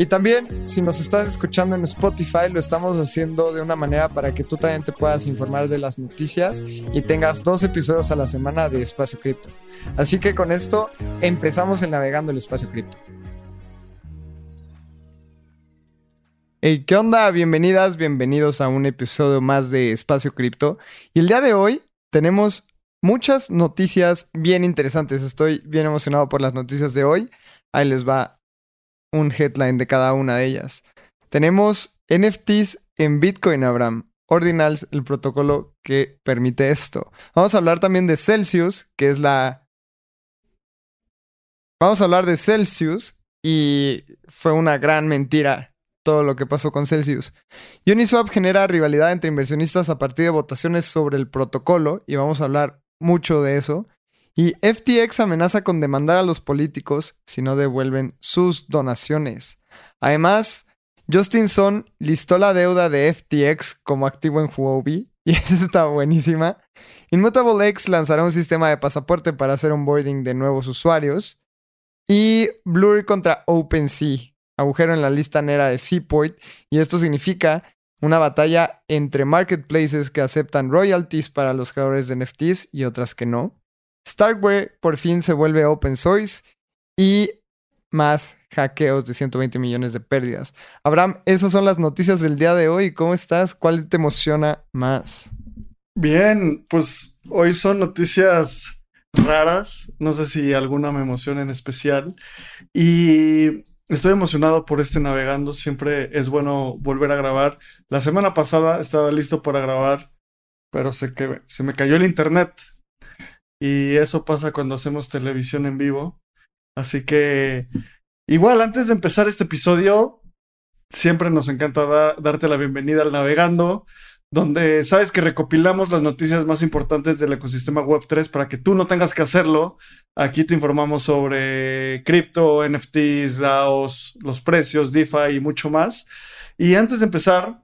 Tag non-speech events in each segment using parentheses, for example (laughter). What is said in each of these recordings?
Y también, si nos estás escuchando en Spotify, lo estamos haciendo de una manera para que tú también te puedas informar de las noticias y tengas dos episodios a la semana de Espacio Cripto. Así que con esto empezamos el navegando el Espacio Cripto. Hey, ¿qué onda? Bienvenidas, bienvenidos a un episodio más de Espacio Cripto. Y el día de hoy tenemos muchas noticias bien interesantes. Estoy bien emocionado por las noticias de hoy. Ahí les va un headline de cada una de ellas. Tenemos NFTs en Bitcoin, Abraham. Ordinals, el protocolo que permite esto. Vamos a hablar también de Celsius, que es la... Vamos a hablar de Celsius y fue una gran mentira todo lo que pasó con Celsius. Uniswap genera rivalidad entre inversionistas a partir de votaciones sobre el protocolo y vamos a hablar mucho de eso. Y FTX amenaza con demandar a los políticos si no devuelven sus donaciones. Además, Justin Sun listó la deuda de FTX como activo en Huobi (laughs) y esa está buenísima. Immutable X lanzará un sistema de pasaporte para hacer onboarding de nuevos usuarios. Y Blur contra OpenSea, agujero en la lista negra de Seapoint. Y esto significa una batalla entre marketplaces que aceptan royalties para los creadores de NFTs y otras que no. Starkware por fin se vuelve open source y más hackeos de 120 millones de pérdidas. Abraham, esas son las noticias del día de hoy. ¿Cómo estás? ¿Cuál te emociona más? Bien, pues hoy son noticias raras. No sé si alguna me emociona en especial. Y estoy emocionado por este navegando. Siempre es bueno volver a grabar. La semana pasada estaba listo para grabar, pero se, que, se me cayó el internet. Y eso pasa cuando hacemos televisión en vivo. Así que, igual, antes de empezar este episodio, siempre nos encanta darte la bienvenida al Navegando, donde sabes que recopilamos las noticias más importantes del ecosistema Web3 para que tú no tengas que hacerlo. Aquí te informamos sobre cripto, NFTs, DAOs, los precios, DeFi y mucho más. Y antes de empezar,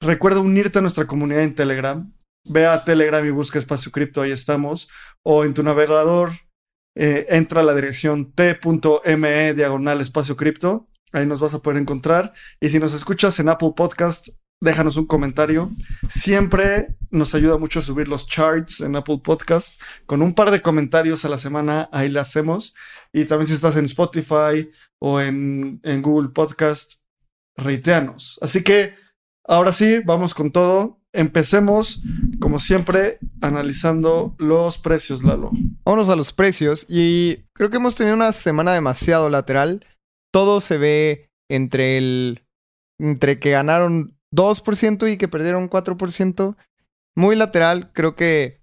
recuerda unirte a nuestra comunidad en Telegram ve a Telegram y busca espacio cripto, ahí estamos. O en tu navegador, eh, entra a la dirección t.me diagonal espacio cripto. Ahí nos vas a poder encontrar. Y si nos escuchas en Apple Podcast, déjanos un comentario. Siempre nos ayuda mucho a subir los charts en Apple Podcast. Con un par de comentarios a la semana, ahí la hacemos. Y también si estás en Spotify o en, en Google Podcast, reiteanos. Así que ahora sí, vamos con todo. Empecemos, como siempre, analizando los precios, Lalo. Vámonos a los precios y creo que hemos tenido una semana demasiado lateral. Todo se ve entre el entre que ganaron 2% y que perdieron 4%. Muy lateral, creo que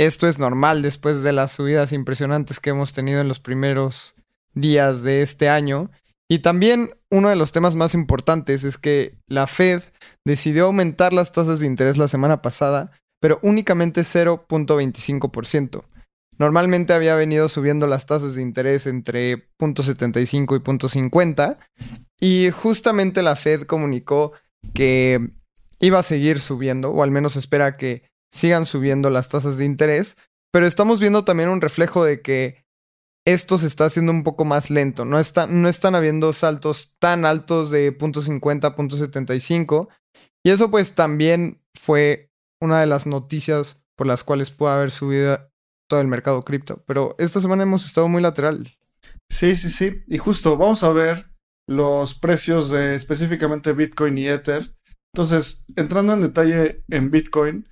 esto es normal después de las subidas impresionantes que hemos tenido en los primeros días de este año. Y también uno de los temas más importantes es que la Fed decidió aumentar las tasas de interés la semana pasada, pero únicamente 0.25%. Normalmente había venido subiendo las tasas de interés entre 0.75 y 0.50 y justamente la Fed comunicó que iba a seguir subiendo, o al menos espera que sigan subiendo las tasas de interés, pero estamos viendo también un reflejo de que esto se está haciendo un poco más lento. No, no están habiendo saltos tan altos de .50 .75. Y eso pues también fue una de las noticias por las cuales puede haber subido todo el mercado cripto. Pero esta semana hemos estado muy lateral. Sí, sí, sí. Y justo vamos a ver los precios de específicamente Bitcoin y Ether. Entonces, entrando en detalle en Bitcoin,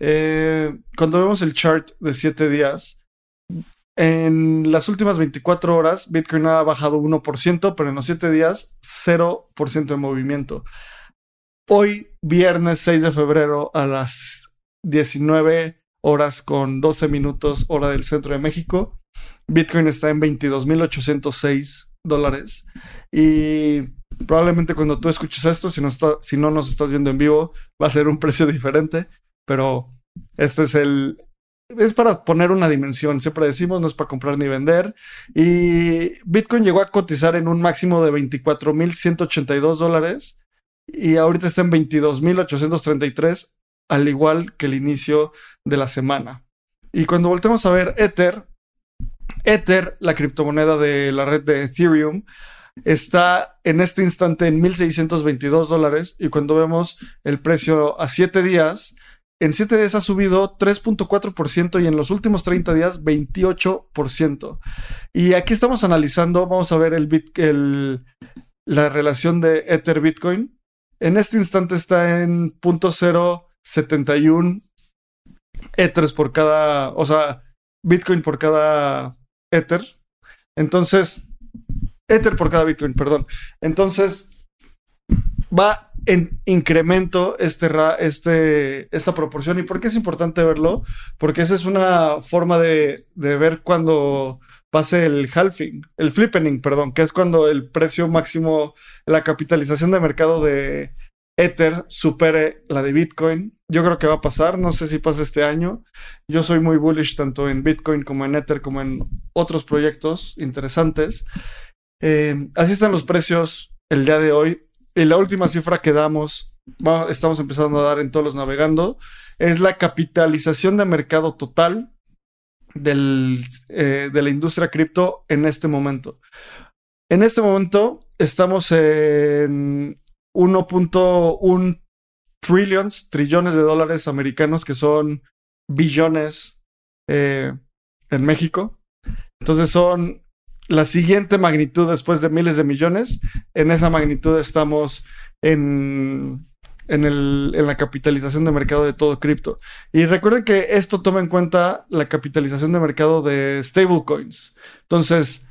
eh, cuando vemos el chart de 7 días, en las últimas 24 horas, Bitcoin ha bajado 1%, pero en los 7 días, 0% de movimiento. Hoy, viernes 6 de febrero, a las 19 horas con 12 minutos, hora del centro de México, Bitcoin está en 22.806 dólares. Y probablemente cuando tú escuches esto, si no, si no nos estás viendo en vivo, va a ser un precio diferente, pero este es el, es para poner una dimensión, siempre decimos, no es para comprar ni vender. Y Bitcoin llegó a cotizar en un máximo de 24.182 dólares y ahorita está en 22.833, al igual que el inicio de la semana. Y cuando voltemos a ver Ether, Ether, la criptomoneda de la red de Ethereum, está en este instante en 1.622 dólares y cuando vemos el precio a 7 días, en 7 días ha subido 3.4% y en los últimos 30 días 28%. Y aquí estamos analizando, vamos a ver el, la relación de Ether Bitcoin. En este instante está en 0.071 Ethers por cada, o sea, Bitcoin por cada Ether. Entonces, Ether por cada Bitcoin, perdón. Entonces, va en incremento este, este, esta proporción. ¿Y por qué es importante verlo? Porque esa es una forma de, ver cuando pase el halving, el flippening, perdón, que es cuando el precio máximo, la capitalización de mercado de Ether supere la de Bitcoin. Yo creo que va a pasar, no sé si pasa este año. Yo soy muy bullish tanto en Bitcoin como en Ether como en otros proyectos interesantes. Eh, así están los precios el día de hoy. Y la última cifra que damos, estamos empezando a dar en todos los navegando, es la capitalización de mercado total eh, de la industria cripto en este momento. En este momento estamos en 1.1 trillions, trillones de dólares americanos, que son billones eh, en México. Entonces son la siguiente magnitud después de miles de millones. En esa magnitud estamos en, en, el, en la capitalización de mercado de todo cripto. Y recuerden que esto toma en cuenta la capitalización de mercado de stablecoins. Entonces,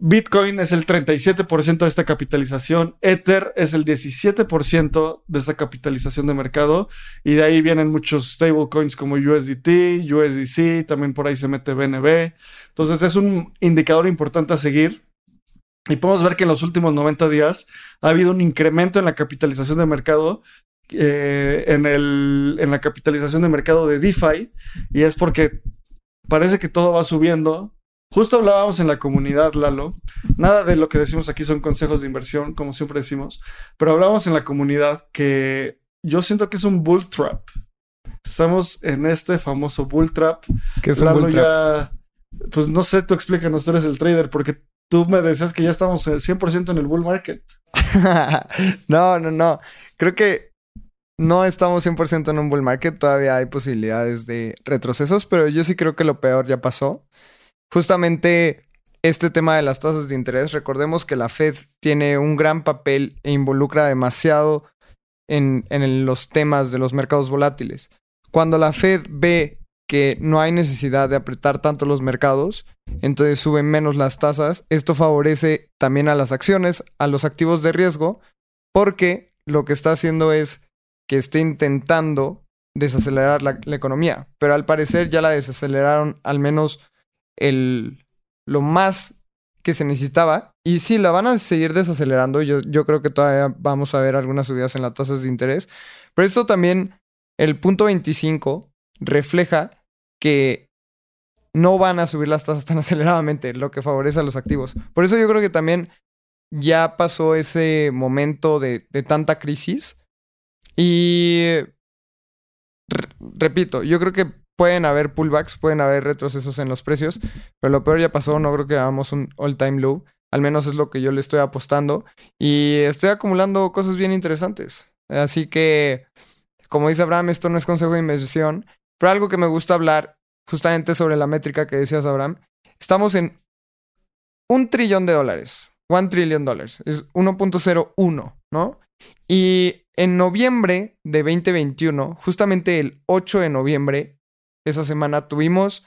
Bitcoin es el 37% de esta capitalización, Ether es el 17% de esta capitalización de mercado y de ahí vienen muchos stablecoins como USDT, USDC, también por ahí se mete BNB. Entonces es un indicador importante a seguir y podemos ver que en los últimos 90 días ha habido un incremento en la capitalización de mercado eh, en, la capitalización de mercado de DeFi y es porque parece que todo va subiendo Justo hablábamos en la comunidad, Lalo. Nada de lo que decimos aquí son consejos de inversión, como siempre decimos, pero hablábamos en la comunidad que yo siento que es un bull trap. Estamos en este famoso bull trap. ¿Qué es un bull trap? pues no sé, tú explícanos, tú eres el trader, porque tú me decías que ya estamos 100% en el bull market. (laughs) no, no, no. Creo que no estamos 100% en un bull market, todavía hay posibilidades de retrocesos, pero yo sí creo que lo peor ya pasó justamente este tema de las tasas de interés, recordemos que la Fed tiene un gran papel e involucra demasiado en, los temas de los mercados volátiles. Cuando la Fed ve que no hay necesidad de apretar tanto los mercados, entonces suben menos las tasas. Esto favorece también a las acciones, a los activos de riesgo, porque lo que está haciendo es que esté intentando desacelerar la economía. Pero al parecer ya la desaceleraron al menos el, lo más que se necesitaba. Y sí, la van a seguir desacelerando. Yo, yo creo que todavía vamos a ver algunas subidas en las tasas de interés. Pero esto también, el punto 25, refleja que no van a subir las tasas tan (laughs) aceleradamente, lo que favorece a los activos. Por eso yo creo que también ya pasó ese momento de, de tanta crisis. Y repito, yo creo que pueden haber pullbacks, pueden haber retrocesos en los precios, pero lo peor ya pasó, no creo que hagamos un all-time low, al menos es lo que yo le estoy apostando y estoy acumulando cosas bien interesantes. Así que, como dice Abraham, esto no es consejo de inversión, pero algo que me gusta hablar justamente sobre la métrica que decías, Abraham, estamos en un trillón de dólares, one trillion dólares, es 1.01, ¿no? Y en noviembre de 2021, justamente el 8 de noviembre, esa semana tuvimos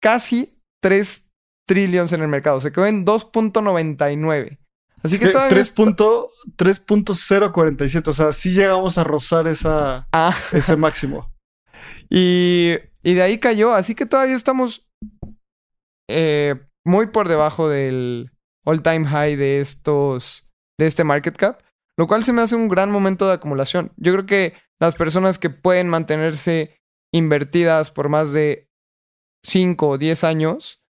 casi 3 trillones en el mercado. Se quedó en 2.99. Así que todavía... 3.047. O sea, sí llegamos a rozar esa, ah. ese máximo. (laughs) Y, y, de ahí cayó. Así que todavía estamos eh, muy por debajo del all time high de estos. de este market cap. Lo cual se me hace un gran momento de acumulación. Yo creo que las personas que pueden mantenerse invertidas por más de 5 o 10 años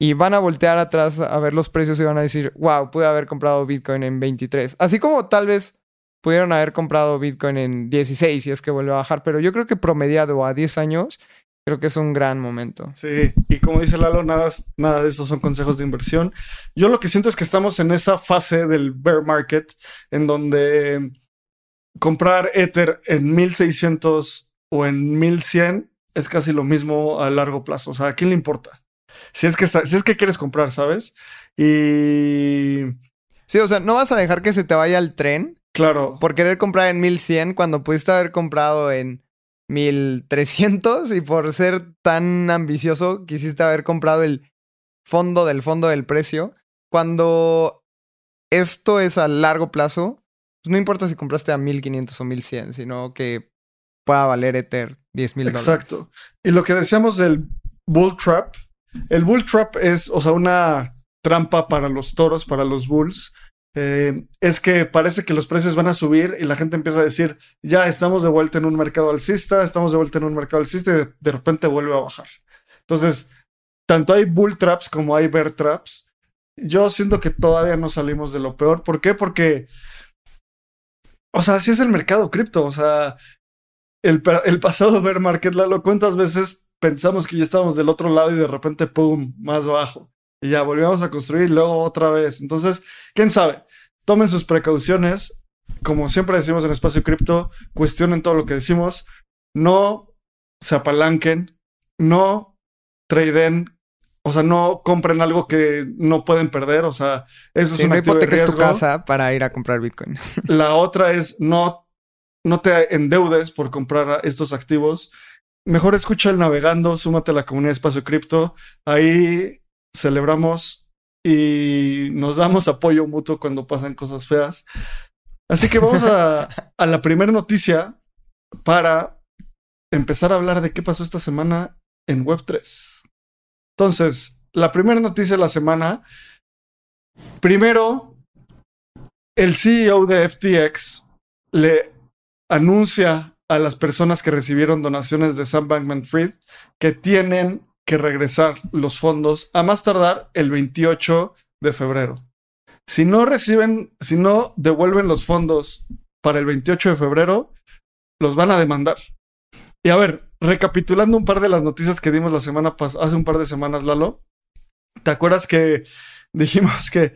y van a voltear atrás a ver los precios y van a decir, wow, pude haber comprado Bitcoin en 23. Así como tal vez pudieron haber comprado Bitcoin en 16 si es que vuelve a bajar, pero yo creo que promediado a 10 años, creo que es un gran momento. Sí, y como dice Lalo, nada, nada de estos son consejos de inversión. Yo lo que siento es que estamos en esa fase del bear market en donde comprar Ether en 1600 o en 1100 es casi lo mismo a largo plazo. O sea, ¿a quién le importa? Si es que, si es que quieres comprar, ¿sabes? Y... Sí, o sea, no vas a dejar que se te vaya el tren Claro. Por querer comprar en 1100 cuando pudiste haber comprado en 1300 y por ser tan ambicioso quisiste haber comprado el fondo del fondo del precio. Cuando esto es a largo plazo, pues no importa si compraste a 1500 o 1100, sino que pueda valer Ether 10 mil dólares. Exacto. Y lo que decíamos del bull trap, el bull trap es, o sea, una trampa para los toros, para los bulls, eh, es que parece que los precios van a subir y la gente empieza a decir, ya estamos de vuelta en un mercado alcista, estamos de vuelta en un mercado alcista y de, repente vuelve a bajar. Entonces, tanto hay bull traps como hay bear traps. Yo siento que todavía no salimos de lo peor. ¿Por qué? Porque, o sea, así es el mercado cripto. O sea, el, el pasado bear market, Lalo, ¿cuántas veces pensamos que ya estábamos del otro lado y de repente, ¡pum!, más bajo? y ya volvíamos a construir y luego otra vez. Entonces, quién sabe, tomen sus precauciones. Como siempre decimos en Espacio Cripto, cuestionen todo lo que decimos. No se apalanquen, no traden, o sea, no compren algo que no pueden perder. O sea, eso es un no tu casa para ir a comprar Bitcoin. (laughs) La otra es no, no te endeudes por comprar estos activos. Mejor escucha el navegando, súmate a la comunidad Espacio Cripto. Ahí celebramos y nos damos apoyo mutuo cuando pasan cosas feas. Así que vamos a, (laughs) la primera noticia para empezar a hablar de qué pasó esta semana en Web3. Entonces, la primera noticia de la semana. Primero, el CEO de FTX le anuncia a las personas que recibieron donaciones de Sam Bankman Fried que tienen que regresar los fondos a más tardar el 28 de febrero. Si no reciben, si no devuelven los fondos para el 28 de febrero, los van a demandar. Y a ver, recapitulando un par de las noticias que dimos la semana pasada, hace un par de semanas, Lalo, ¿te acuerdas que (laughs) dijimos que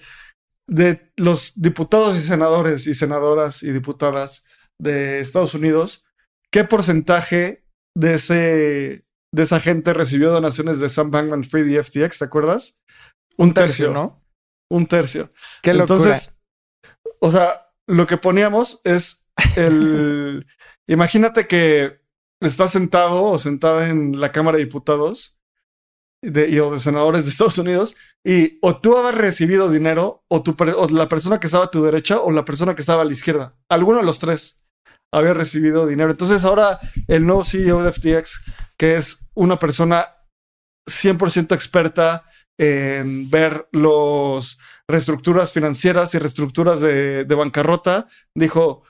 de los diputados y senadores y senadoras y diputadas de Estados Unidos, qué porcentaje de ese de esa gente recibió donaciones de Sam Bankman Fried y FTX, ¿te acuerdas? Un, tercio, ¿no? Un tercio. Qué locura. Entonces, o sea, lo que poníamos es el. (laughs) imagínate que estás sentado o sentada en la Cámara de Diputados de, y, o de senadores de Estados Unidos y o tú habías recibido dinero o, tu, o la persona que estaba a tu derecha o la persona que estaba a la izquierda. Alguno de los tres había recibido dinero. Entonces ahora el nuevo CEO de FTX, que es una persona 100% experta en ver los reestructuras financieras y reestructuras de, de, bancarrota, dijo,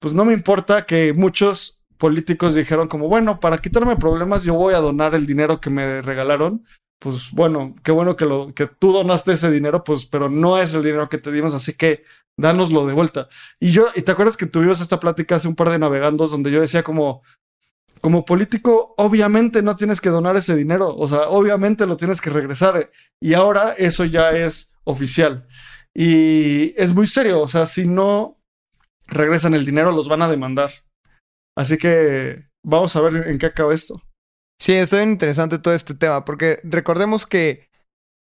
pues no me importa que muchos políticos dijeron como, bueno, para quitarme problemas yo voy a donar el dinero que me regalaron. Pues bueno, qué bueno que, lo, que tú donaste ese dinero, pues, pero no es el dinero que te dimos, así que dánoslo de vuelta. Y yo, y te acuerdas que tuvimos esta plática hace un par de navegandos donde yo decía como, como político, obviamente no tienes que donar ese dinero, o sea, obviamente lo tienes que regresar. Y ahora eso ya es oficial. Y es muy serio, o sea, si no regresan el dinero, los van a demandar. Así que vamos a ver en qué acaba esto. Sí, es bien interesante todo este tema, porque recordemos que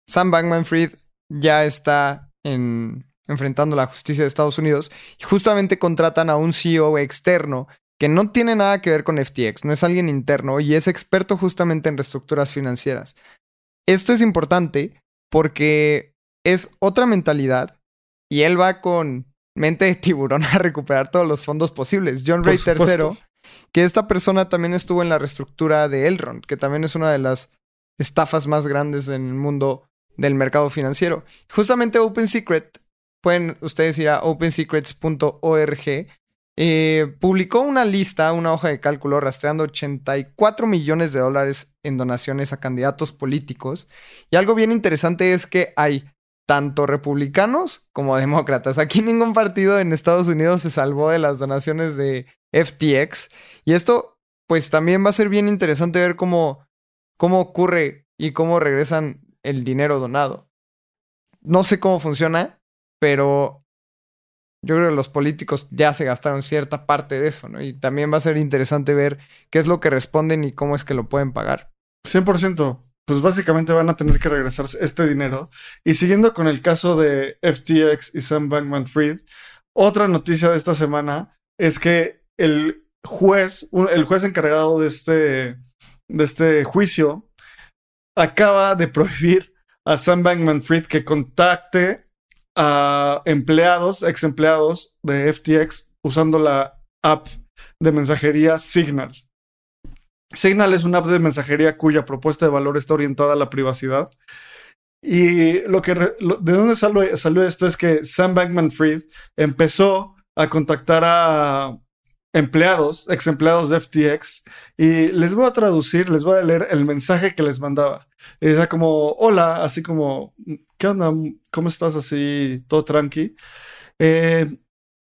Sam Bankman Fried ya está en, enfrentando la justicia de Estados Unidos y justamente contratan a un CEO externo que no tiene nada que ver con FTX, no es alguien interno y es experto justamente en reestructuras financieras. Esto es importante porque es otra mentalidad y él va con mente de tiburón (laughs) a recuperar todos los fondos posibles. John Ray III, que esta persona también estuvo en la reestructura de Elrond, que también es una de las estafas más grandes en el mundo del mercado financiero. Justamente Open Secret pueden ustedes ir a opensecrets.org. eh, publicó una lista, una hoja de cálculo rastreando 84 millones de dólares en donaciones a candidatos políticos. Y algo bien interesante es que hay tanto republicanos como demócratas. Aquí ningún partido en Estados Unidos se salvó de las donaciones de FTX. Y esto, pues también va a ser bien interesante ver cómo, cómo ocurre y cómo regresan el dinero donado. No sé cómo funciona, pero yo creo que los políticos ya se gastaron cierta parte de eso, ¿no? Y también va a ser interesante ver qué es lo que responden y cómo es que lo pueden pagar. 100%. Pues básicamente van a tener que regresar este dinero. Y siguiendo con el caso de FTX y Sam Bankman Fried, otra noticia de esta semana es que el juez, el juez encargado de este, de este juicio, acaba de prohibir a Sam Bankman Fried que contacte a empleados, ex empleados de FTX usando la app de mensajería Signal. Signal es una app de mensajería cuya propuesta de valor está orientada a la privacidad. Y lo que de dónde salió, salió esto es que Sam Bankman Fried empezó a contactar a empleados, ex empleados de FTX, y les voy a traducir, les voy a leer el mensaje que les mandaba. Y como, hola, así como, ¿qué onda? ¿Cómo estás? Así, todo tranqui. Eh,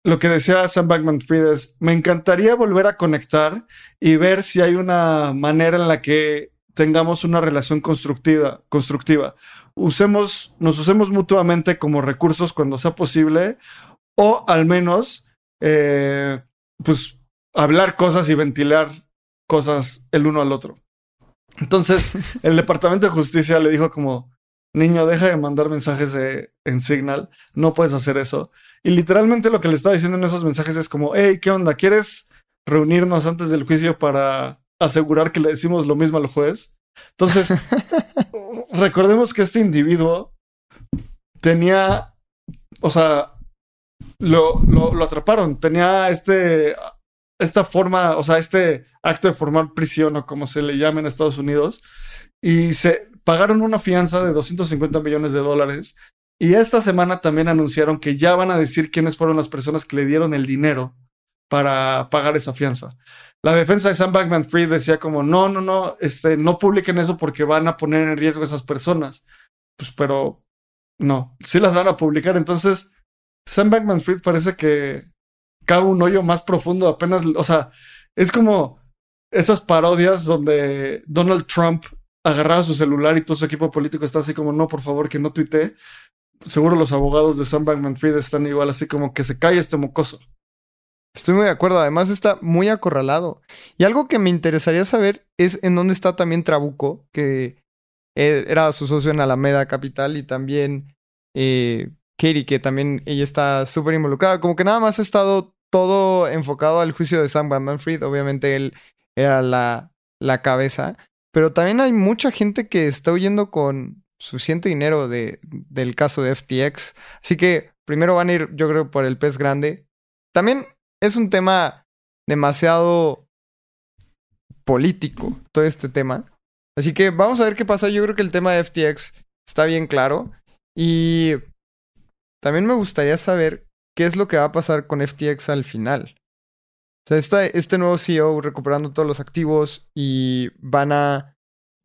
lo que decía Sam Bankman Fried es, me encantaría volver a conectar y ver si hay una manera en la que tengamos una relación constructiva, constructiva. Usemos, nos usemos mutuamente como recursos cuando sea posible o al menos, eh, pues, hablar cosas y ventilar cosas el uno al otro. Entonces, (laughs) el Departamento de Justicia le dijo como, niño, deja de mandar mensajes en Signal, no puedes hacer eso. Y literalmente lo que le estaba diciendo en esos mensajes es como, hey, ¿qué onda? ¿Quieres reunirnos antes del juicio para asegurar que le decimos lo mismo al juez? Entonces, (laughs) recordemos que este individuo tenía, o sea, lo, lo, atraparon, tenía este esta forma, o sea, este acto de formar prisión o como se le llama en Estados Unidos, y se pagaron una fianza de 250 millones de dólares. Y esta semana también anunciaron que ya van a decir quiénes fueron las personas que le dieron el dinero para pagar esa fianza. La defensa de Sam Bankman Fried decía como, no, no, no, este, no publiquen eso porque van a poner en riesgo a esas personas. Pues, pero no, sí las van a publicar. Entonces, Sam Bankman Fried parece que cabe un hoyo más profundo apenas, o sea, es como esas parodias donde Donald Trump agarraba su celular y todo su equipo político está así como, no, por favor, que no tuite. Seguro los abogados de Sam Bankman Fried están igual, así como que se cae este mocoso. Estoy muy de acuerdo, además está muy acorralado. Y algo que me interesaría saber es en dónde está también Trabuco, que eh, era su socio en Alameda Capital, y también eh, Katie, que también ella está súper involucrada. Como que nada más ha estado todo enfocado al juicio de Sam Bankman-Fried. Obviamente él era la, la cabeza. Pero también hay mucha gente que está huyendo con suficiente dinero de, del caso de FTX. Así que primero van a ir, yo creo, por el pez grande. También es un tema demasiado político, todo este tema. Así que vamos a ver qué pasa. Yo creo que el tema de FTX está bien claro. Y también me gustaría saber qué es lo que va a pasar con FTX al final. O sea, está este nuevo CEO recuperando todos los activos y van a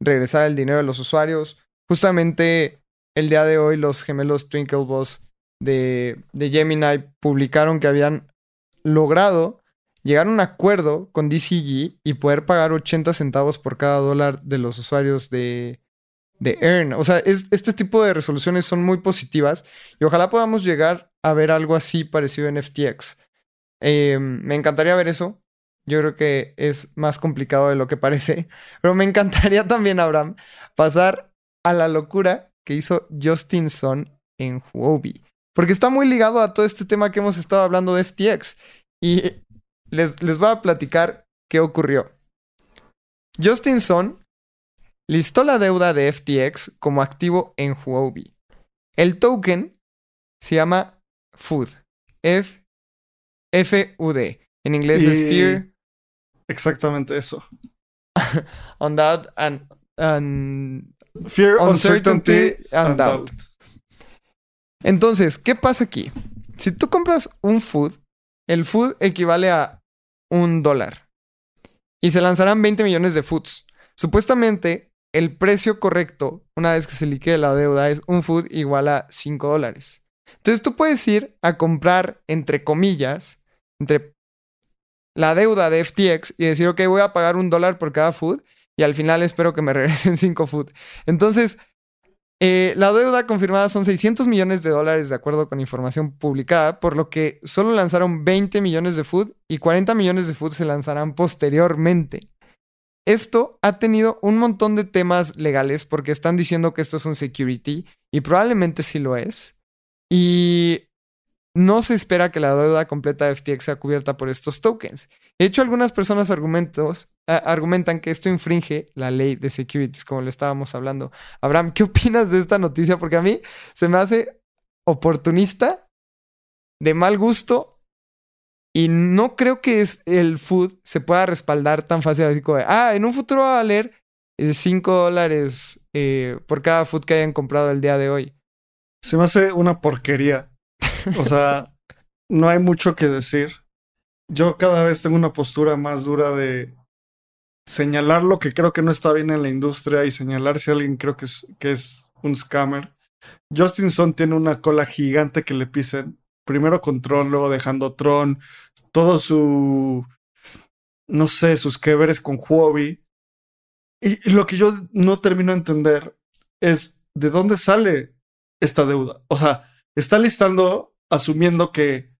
regresar el dinero de los usuarios. Justamente el día de hoy los gemelos Twinkleboss de, de Gemini publicaron que habían logrado llegar a un acuerdo con DCG y poder pagar 80 centavos por cada dólar de los usuarios de, de Earn. O sea, este tipo de resoluciones son muy positivas y ojalá podamos llegar a ver algo así parecido en FTX. Em, me encantaría ver eso. Yo creo que es más complicado de lo que parece. (laughs) Pero me encantaría también, Abraham, pasar a la locura que hizo Justin Sun en Huobi. Porque está muy ligado a todo este tema que hemos estado hablando de FTX. Y les, les voy a platicar qué ocurrió. Justin Sun listó la deuda de FTX como activo en Huobi. El token se llama FUD. F F-U-D. En inglés es Fear. Exactamente eso. (laughs) on doubt and, Fear, uncertainty, and, doubt. Entonces, ¿qué pasa aquí? Si tú compras un food, el food equivale a un dólar. Y se lanzarán 20 millones de foods. Supuestamente, el precio correcto, una vez que se liquide la deuda, es un food igual a 5 dólares. Entonces tú puedes ir a comprar, entre comillas, entre la deuda de FTX y decir, ok, voy a pagar un dólar por cada food y al final espero que me (laughs) regresen 5 food. Entonces, eh, la deuda confirmada son 600 millones de dólares de acuerdo con información publicada, por lo que solo lanzaron 20 millones de food y 40 millones de food se lanzarán posteriormente. Esto ha tenido un montón de temas legales porque están diciendo que esto es un security y probablemente sí lo es. Y no se espera que la deuda completa de FTX sea cubierta por estos tokens. De hecho, algunas personas argumentos, argumentan que esto infringe la ley de securities, como lo estábamos hablando. Abraham, ¿qué (laughs) opinas de esta noticia? Porque a mí se me hace oportunista, de mal gusto, y no creo que es el food se pueda respaldar tan fácil así como de, ah, en un futuro va a valer 5 dólares eh, por cada food que hayan comprado el día de hoy. Se me hace una porquería. O sea, (laughs) no hay mucho que decir. Yo cada vez tengo una postura más dura de señalar lo que creo que no está bien en la industria y señalar si alguien creo que es, que es un scammer. Justinson tiene una cola gigante que le pisen. Primero con Tron, luego dejando Tron. Todo su. No sé, sus que veres con Huobi. Y lo que yo no termino de entender es de dónde sale esta deuda. O sea, está listando asumiendo que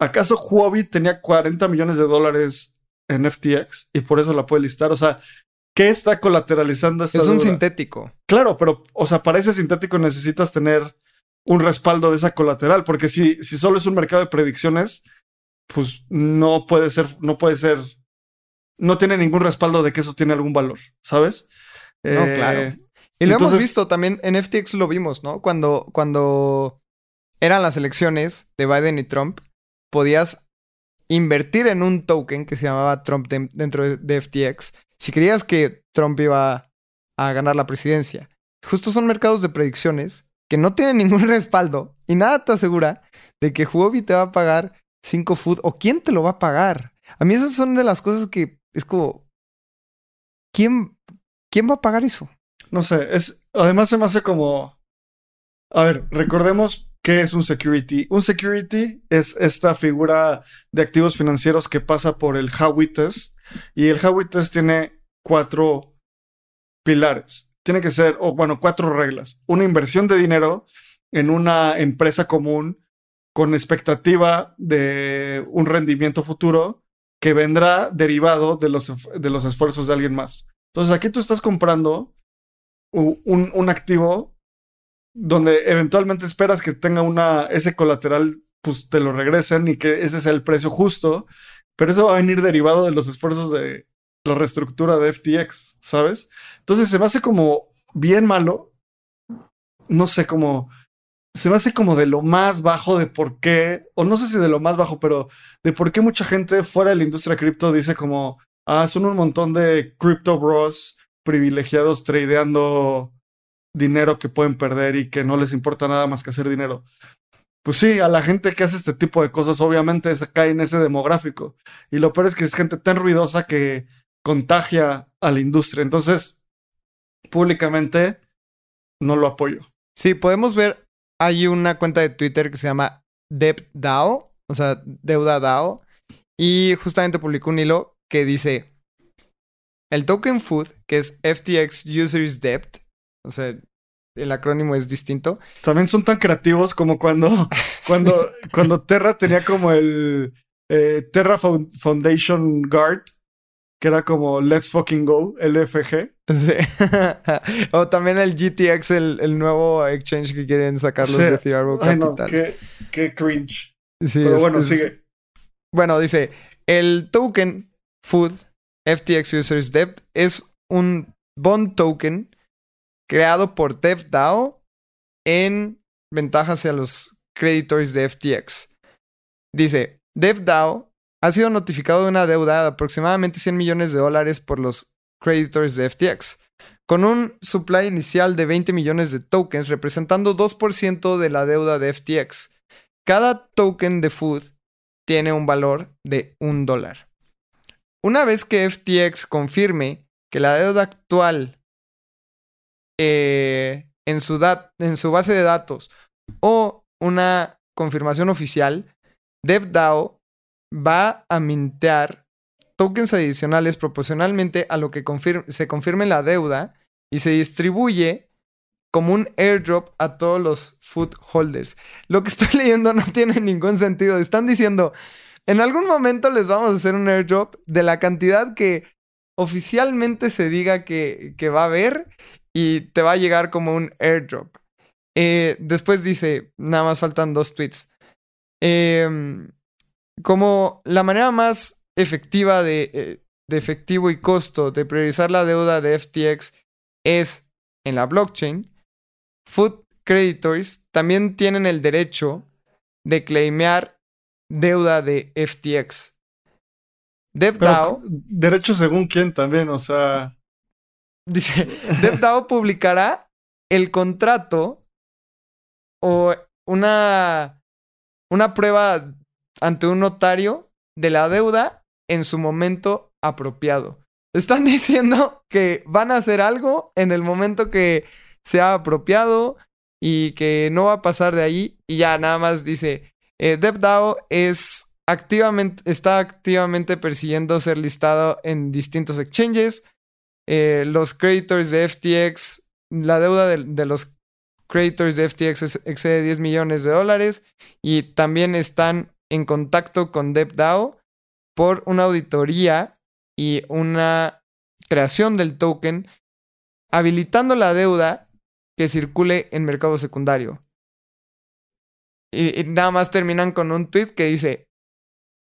acaso Huobi tenía 40 millones de dólares en FTX y por eso la puede listar. O sea, ¿qué está colateralizando esta Es un sintético. Claro, pero, o sea, para ese sintético necesitas tener un respaldo de esa colateral, porque si, si solo es un mercado de predicciones, pues no puede ser, no puede ser, no tiene ningún respaldo de que eso tiene algún valor, ¿sabes? No, Eh, claro. Y lo hemos visto también en FTX lo vimos, ¿no? Cuando, cuando eran las elecciones de Biden y Trump, podías invertir en un token que se llamaba Trump de- dentro de, de FTX si creías que Trump iba a ganar la presidencia. Justo son mercados de predicciones que no tienen ningún (laughs) respaldo y nada te asegura de que Huobi te va a pagar 5 food o quién te lo va a pagar. A mí esas son de las cosas que es como ¿quién quién va a pagar eso? No sé, es, además se me hace como, a ver, recordemos qué es un security. Un security es esta figura de activos financieros que pasa por el Howey test y el Howey test tiene cuatro pilares. Tiene que ser, o bueno, cuatro reglas. Una inversión de dinero en una empresa común con expectativa de un rendimiento futuro que vendrá derivado de los, de los esfuerzos de alguien más. Entonces aquí tú estás comprando un, un activo donde eventualmente esperas que tenga una, ese colateral, pues te lo regresen y que ese sea el precio justo, pero eso va a venir derivado de los esfuerzos de la reestructura de FTX, ¿sabes? Entonces se me hace como bien malo, no sé cómo, se me hace como de lo más bajo de por qué, o no sé si de lo más bajo, pero de por qué mucha gente fuera de la industria cripto dice como, ah, son un montón de crypto bros privilegiados tradeando dinero que pueden perder y que no les importa nada más que hacer dinero. Pues sí, a la gente que hace este tipo de cosas obviamente se cae en ese demográfico. Y lo peor es que es gente tan ruidosa que contagia a la industria. Entonces, públicamente, no lo apoyo. Sí, podemos ver, hay una cuenta de Twitter que se llama DebtDAO, o sea, Deuda DAO, y justamente publicó un hilo que dice, el token food, que es FTX Users Debt, o sea, el acrónimo es distinto. También son tan creativos como cuando, (laughs) cuando, cuando Terra tenía como el eh, Terra Found- Foundation Guard, que era como Let's Fucking Go, LFG. Sí. (laughs) o también el GTX, el, el nuevo exchange que quieren sacar los Sí. de Theorbo Ay, no, Capital. qué, qué cringe. Sí, Pero es- bueno, es- sigue. Bueno, dice, el token Food FTX Users Debt es un bond token creado por DevDAO en ventaja hacia los creditors de FTX. Dice, DevDAO ha sido notificado de una deuda de aproximadamente 100 millones de dólares por los creditors de FTX, con un supply inicial de 20 millones de tokens, representando 2% de la deuda de FTX. Cada token de Food tiene un valor de un dólar. Una vez que FTX confirme que la deuda actual eh, en, su en su base de datos o una confirmación oficial, DevDAO va a mintear tokens adicionales proporcionalmente a lo que se confirme la deuda y se distribuye como un airdrop a todos los food holders. Lo que (laughs) estoy leyendo no tiene ningún sentido. Están diciendo, en algún momento les vamos a hacer un airdrop de la cantidad que oficialmente se diga que, va a haber y te va a llegar como un airdrop. Eh, después dice, nada más faltan dos tweets. Em, como la manera más efectiva de, eh, de efectivo y costo de priorizar la deuda de FTX es en la blockchain, Food Creditors también tienen el derecho de claimear deuda de FTX. DevDAO. Derecho según quién también, o sea. Dice: (laughs) DevDAO publicará el contrato o una, una prueba ante un notario de la deuda en su momento apropiado. Están (laughs) diciendo que van a hacer algo en el momento que sea apropiado y que no va a pasar de ahí. Y ya nada más dice, eh, es activamente, está activamente persiguiendo ser listado en distintos exchanges. Eh, los creators de FTX, la deuda de, los creators de FTX excede 10 millones de dólares y también están en contacto con DevDAO por una auditoría y una creación del token, habilitando la deuda que circule en mercado secundario. Y, nada más terminan con un tweet que dice,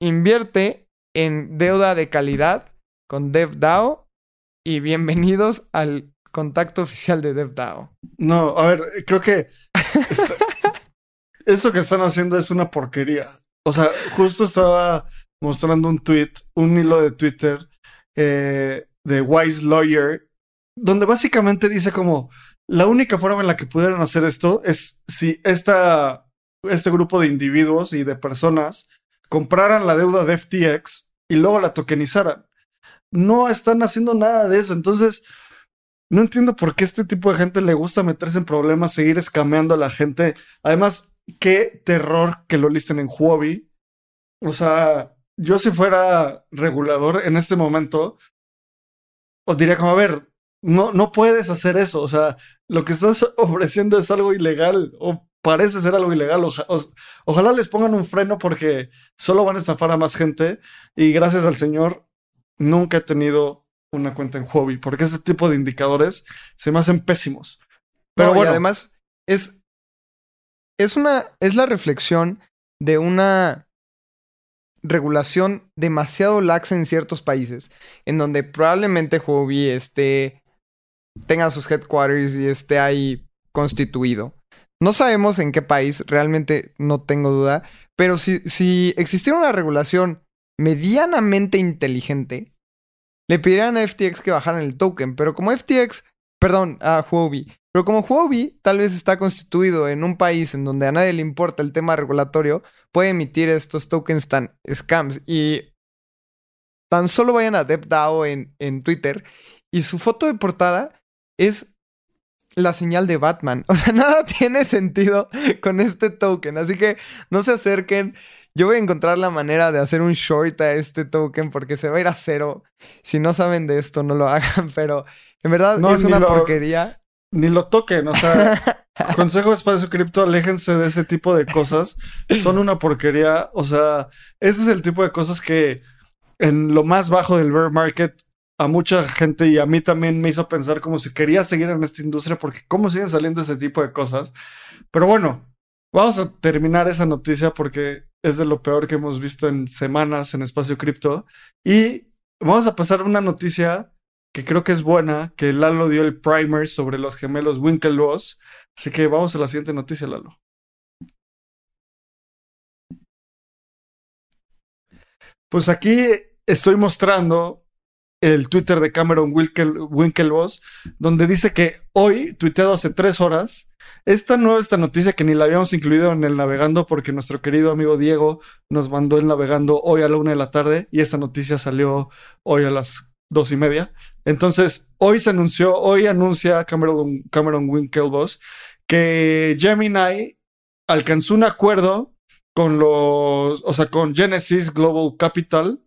invierte en deuda de calidad con DevDAO y bienvenidos al contacto oficial de DevDAO. No, a ver, creo que (laughs) esto que están haciendo es una porquería. O sea, justo estaba mostrando un tweet, un hilo de Twitter eh, de Wise Lawyer, donde básicamente dice como la única forma en la que pudieran hacer esto es si esta, este grupo de individuos y de personas compraran la deuda de FTX y luego la tokenizaran. No están haciendo nada de eso. Entonces, no entiendo por qué este tipo de gente le gusta meterse en problemas, seguir escameando a la gente. Además, qué terror que lo listen en Huobi. O sea, yo si fuera regulador en este momento, os diría como, a ver, no, no puedes hacer eso. O sea, lo que estás (laughs) ofreciendo es algo ilegal o parece ser algo ilegal. ojalá les pongan un freno porque solo van a estafar a más gente y gracias al Señor nunca he tenido una cuenta en hobby porque este tipo de indicadores se me hacen pésimos. Pero bueno, además es es una es la reflexión de una regulación demasiado laxa en ciertos países, en donde probablemente Huobi esté, tenga sus headquarters y esté ahí constituido. No sabemos en qué país, realmente no tengo duda, pero si, si existiera una regulación medianamente inteligente, le pedirían a FTX que bajaran el token, pero como FTX, perdón, a Huobi, pero como Huobi tal vez está constituido en un país en donde a nadie le importa el tema regulatorio, puede emitir estos tokens tan scams. Y tan solo vayan a DevDAO en, en Twitter y su foto de portada es la señal de Batman. (laughs) O sea, nada (laughs) tiene sentido con este token. Así que no se acerquen. Yo voy a encontrar la manera de hacer un short a este token porque se va a ir a cero. Si no saben de esto, no lo (laughs) hagan. Pero en verdad no, es una porquería. Ni lo toquen. O sea, (laughs) Consejo de Espacio Cripto, aléjense de ese tipo de cosas. Son una porquería. O sea, este es el tipo de cosas que en lo más bajo del bear market a mucha gente y a mí también me hizo pensar como si quería seguir en esta industria porque cómo siguen saliendo ese tipo de cosas. Pero bueno, vamos a terminar esa noticia porque es de lo peor que hemos visto en semanas en Espacio Cripto. Y vamos a pasar a una noticia que creo que es buena, que Lalo dio el primer sobre los gemelos Winklevoss. Así que vamos a la siguiente noticia, Lalo. Pues aquí estoy mostrando el Twitter de Cameron Winkel, Winklevoss, donde dice que hoy, tuiteado hace tres horas, esta nueva esta noticia que ni la habíamos incluido en el navegando porque nuestro querido amigo Diego nos mandó el navegando hoy a la una de la tarde y esta noticia salió hoy a las dos y media. Entonces, hoy se anunció, hoy anuncia Cameron, Cameron que Gemini alcanzó un acuerdo con los, o sea, con Genesis Global Capital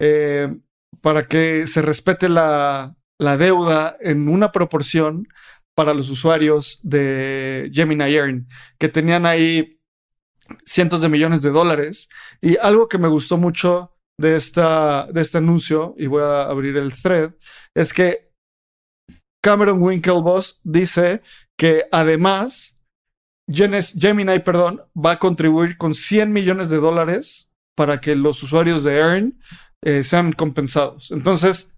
eh, para que se respete la, la deuda en una proporción para los usuarios de Gemini Earn, que tenían ahí cientos de millones de dólares. Y algo que me gustó mucho de, esta, de este anuncio, y voy a abrir el thread, es que Cameron Winklevoss dice que además Gemini perdón, va a contribuir con 100 millones de dólares para que los usuarios de Earn eh, sean compensados. Entonces,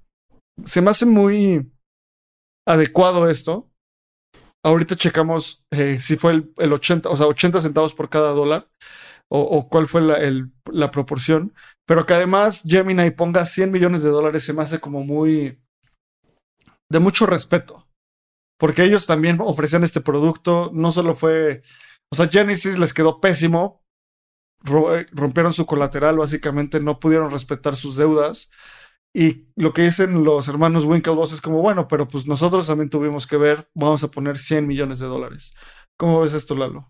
se me hace muy adecuado esto. Ahorita checamos eh, si fue el, 80, o sea, 80 centavos por cada dólar o, cuál fue la, la, proporción. Pero que además Gemini ponga 100 millones de dólares se me hace como muy... de mucho respeto. Porque ellos también ofrecían este producto. No solo fue... O sea, Genesis les quedó pésimo. Eh, rompieron su colateral, básicamente no pudieron respetar sus deudas. Y lo que dicen los hermanos Winklevoss es como, bueno, pero pues nosotros también tuvimos que ver, vamos a poner 100 millones de dólares. ¿Cómo ves esto, Lalo?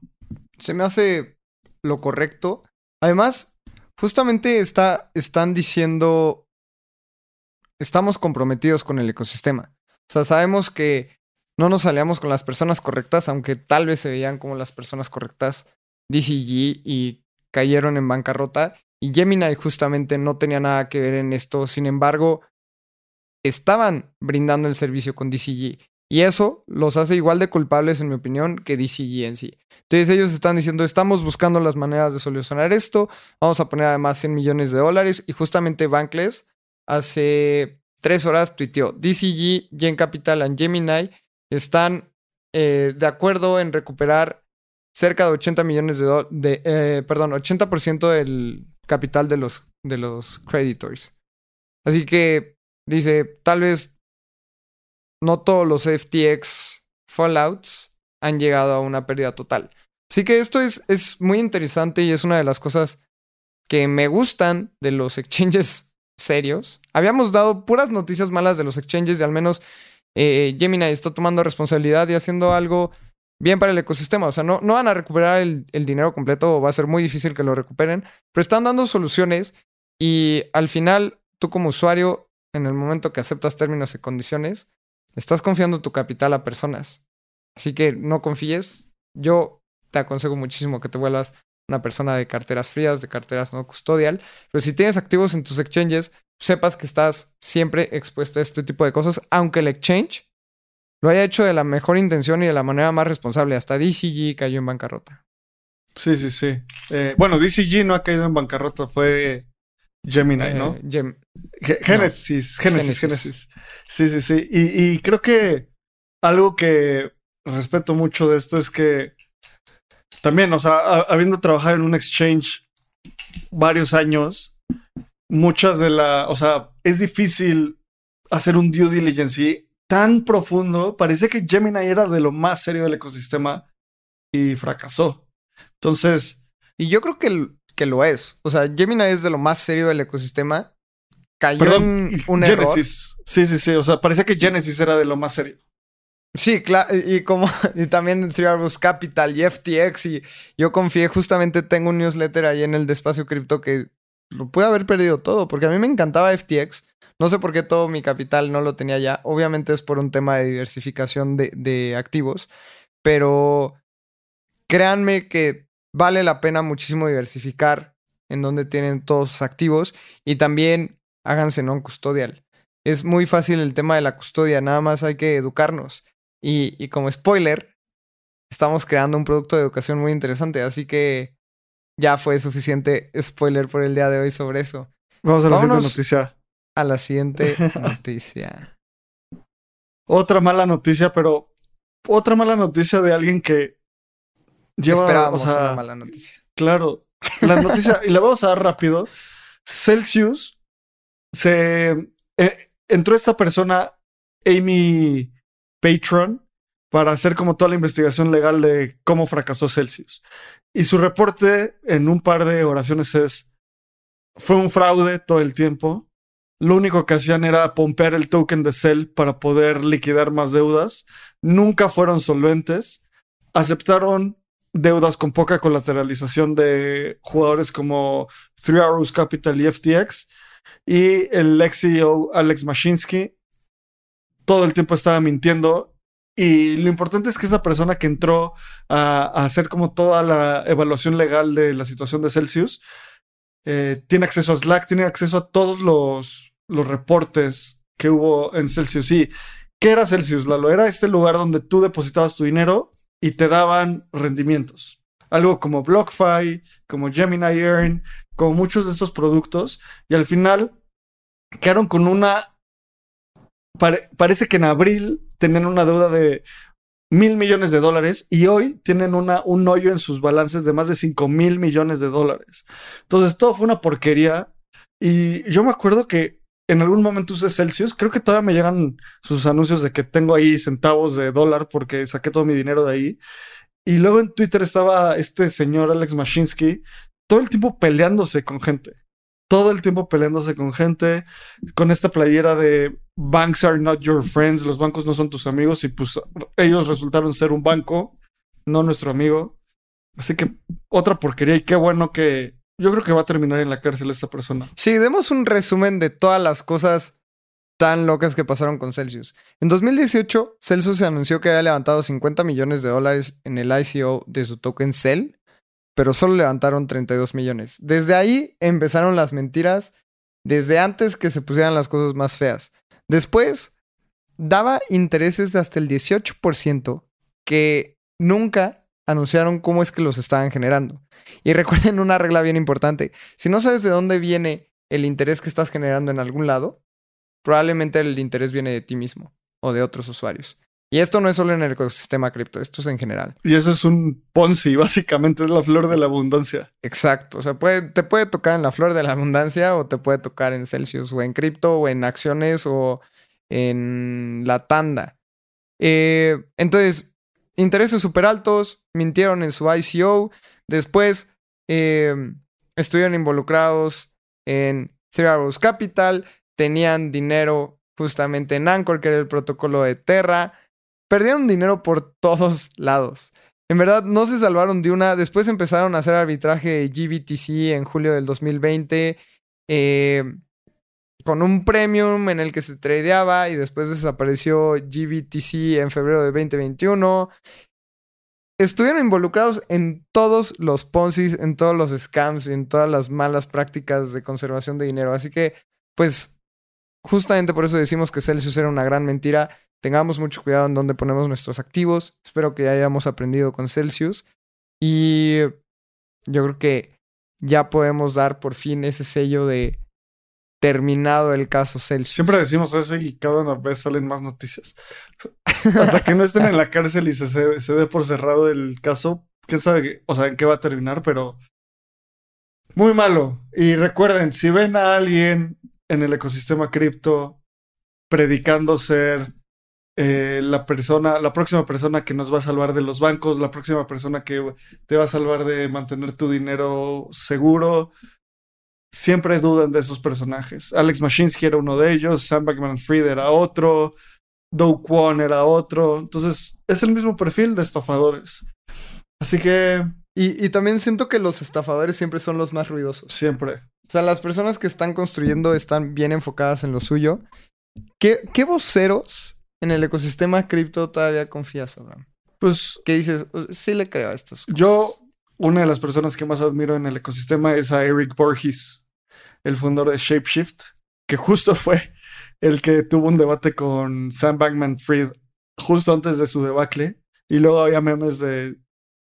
Se me hace lo correcto. Además, justamente está, están diciendo, estamos comprometidos con el ecosistema. O sea, sabemos que no nos aliamos con las personas correctas, aunque tal vez se veían como las personas correctas DCG y cayeron en bancarrota. Y Gemini justamente no tenía nada que ver en esto. Sin embargo, estaban brindando el servicio con DCG. Y eso los hace igual de culpables, en mi opinión, que DCG en sí. Entonces ellos están diciendo, estamos buscando las maneras de solucionar esto, vamos a poner además 100 millones de dólares. Y justamente Bankless hace tres horas tuiteó, DCG, Gen Capital y Gemini están eh, de acuerdo en recuperar cerca de 80 millones de, de eh, perdón, 80% del capital de los, de los creditors. Así que dice, tal vez no todos los FTX fallouts han llegado a una pérdida total. Así que esto es, es muy interesante y es una de las cosas que me gustan de los exchanges serios. Habíamos dado puras noticias malas de los exchanges y al menos eh, Gemini está tomando responsabilidad y haciendo algo bien para el ecosistema. O sea, no, no van a recuperar el, el, dinero completo o va a ser muy difícil que lo recuperen, pero están dando soluciones y al final tú como usuario, en el momento que aceptas términos y condiciones, estás confiando tu capital a personas. Así que no confíes. Yo te aconsejo muchísimo que te vuelvas una persona de carteras frías, de carteras no custodial, pero si tienes activos en tus exchanges, sepas que estás siempre expuesto a este tipo de cosas, aunque el exchange lo haya hecho de la mejor intención y de la manera más responsable. Hasta DCG cayó en bancarrota. Sí, sí, sí. Eh, bueno, DCG no ha caído en bancarrota, fue Gemini, Eh, ¿no? Gem- Génesis, Génesis, Génesis. Génesis. Sí, sí, sí. Y, y creo que algo que respeto mucho de esto es que también, o sea, a- habiendo trabajado en un exchange varios años, muchas de la, o sea, es difícil hacer un due diligence tan profundo. Parece que Gemini era de lo más serio del ecosistema y fracasó. Entonces, Y yo creo que, que lo es. O sea, Gemini es de lo más serio del ecosistema. Cayó perdón, en un error. Genesis. Sí, sí, sí. O sea, parecía que Genesis era de lo más serio. Sí, claro. Y como (laughs) y también Three Capital y FTX. Y yo confié, justamente tengo un newsletter ahí en el de Espacio Cripto que lo pude haber perdido todo. Porque a mí me encantaba FTX. No sé por qué todo mi capital no lo tenía ya. Obviamente es por un tema de diversificación de, de activos. Pero créanme que vale la pena muchísimo diversificar en donde tienen todos sus activos. Y también háganse non-custodial. Es muy fácil el tema de la custodia. Nada más hay que educarnos. Y, y como spoiler, estamos creando un producto de educación muy interesante. Así que ya fue suficiente spoiler por el día de hoy sobre eso. Vamos a la Vámonos. siguiente noticia. A la siguiente (laughs) noticia. Otra mala noticia, pero otra mala noticia de alguien que lleva, Esperábamos o sea, una mala noticia. Claro, la noticia, y la vamos a dar rápido. Celsius se. eh, entró esta persona, Amy Patron, para hacer como toda la investigación legal de cómo fracasó Celsius. Y su reporte en un par de oraciones es, fue un fraude todo el tiempo. Lo único que hacían era pompear el token de Cell para poder liquidar más deudas. Nunca fueron solventes. Aceptaron deudas con poca colateralización de jugadores como Three Arrows Capital y FTX. Y el ex CEO Alex Mashinsky todo el tiempo estaba mintiendo. Y lo importante es que esa persona que entró a, hacer como toda la evaluación legal de la situación de Celsius eh, tiene acceso a Slack, tiene acceso a todos los, los reportes que hubo en Celsius. Y ¿qué era Celsius, Lalo? Era este lugar donde tú depositabas tu dinero y te daban rendimientos. Algo como BlockFi, como Gemini Earn, como muchos de esos productos. Y al final quedaron con una... parece que en abril tenían una deuda de mil millones de dólares y hoy tienen una, un hoyo en sus balances de más de cinco mil millones de dólares. Entonces todo fue una porquería. Y yo me acuerdo que en algún momento usé Celsius. Creo que todavía me llegan sus anuncios de que tengo ahí centavos de dólar porque saqué todo mi dinero de ahí. Y luego en Twitter estaba este señor Alex Mashinsky todo el tiempo peleándose con gente. Todo el tiempo peleándose con gente, con esta playera de Banks are not your friends, los bancos no son tus amigos y pues ellos resultaron ser un banco, no nuestro amigo. Así que otra porquería y qué bueno que yo creo que va a terminar en la cárcel esta persona. Sí, demos un resumen de todas las cosas tan locas que pasaron con Celsius. En 2018, Celsius se anunció que había levantado 50 millones de dólares en el ICO de su token Cell, pero solo levantaron 32 millones. Desde ahí empezaron las mentiras, desde antes que se pusieran las cosas más feas. Después, daba intereses de hasta el 18% que nunca anunciaron cómo es que los estaban generando. Y recuerden una regla bien importante. Si no sabes de dónde viene el interés que estás generando en algún lado, probablemente el interés viene de ti mismo o de otros usuarios. Y esto no es solo en el ecosistema cripto, esto es en general. Y eso es un Ponzi, básicamente es la flor de la abundancia. Exacto, o sea, puede, te puede tocar en la flor de la abundancia o te puede tocar en Celsius o en cripto o en acciones o en la tanda. Eh, entonces, intereses súper altos, mintieron en su ICO, después eh, estuvieron involucrados en Three Arrows Capital, tenían dinero justamente en Anchor, que era el protocolo de Terra, perdieron dinero por (laughs) todos lados. En verdad, no se salvaron de una. Después empezaron a hacer arbitraje de GBTC en julio del 2020. Eh, con un premium en el que se tradeaba y después desapareció GBTC en febrero de 2021. Estuvieron involucrados en todos los Ponzi, en todos los scams y en todas las malas prácticas de conservación de dinero. Así que, pues, justamente por eso decimos que Celsius era una gran mentira. Tengamos mucho cuidado en dónde ponemos nuestros activos. Espero que hayamos aprendido con Celsius. Y yo creo que ya podemos dar por fin ese sello de terminado el caso Celsius. Siempre decimos eso y cada vez salen más noticias. Hasta que no estén en la cárcel y se, se, dé por cerrado el caso, quién sabe, o sea, en qué va a terminar, pero muy malo. Y recuerden, si ven a alguien en el ecosistema cripto predicando ser eh, la persona, la próxima persona que nos va a salvar de los bancos, la próxima persona que te va a salvar de mantener tu dinero seguro, siempre dudan de esos personajes. Alex Mashinsky era uno de ellos, Sam Backman Fried era otro, Do Kwon era otro. Entonces, es el mismo perfil de estafadores. Así que. Y, y, también siento que los estafadores siempre son los más ruidosos. Siempre. O sea, las personas que están construyendo están bien enfocadas en lo suyo. ¿Qué, qué voceros en el ecosistema cripto todavía confías, Abraham? Pues. ¿Qué dices? Sí le creo a estas cosas. Yo una de las personas que más admiro en el ecosistema es a Eric Borges, el fundador de Shapeshift, que justo fue el que tuvo un debate con Sam Bankman Fried justo antes de su debacle. Y luego había memes de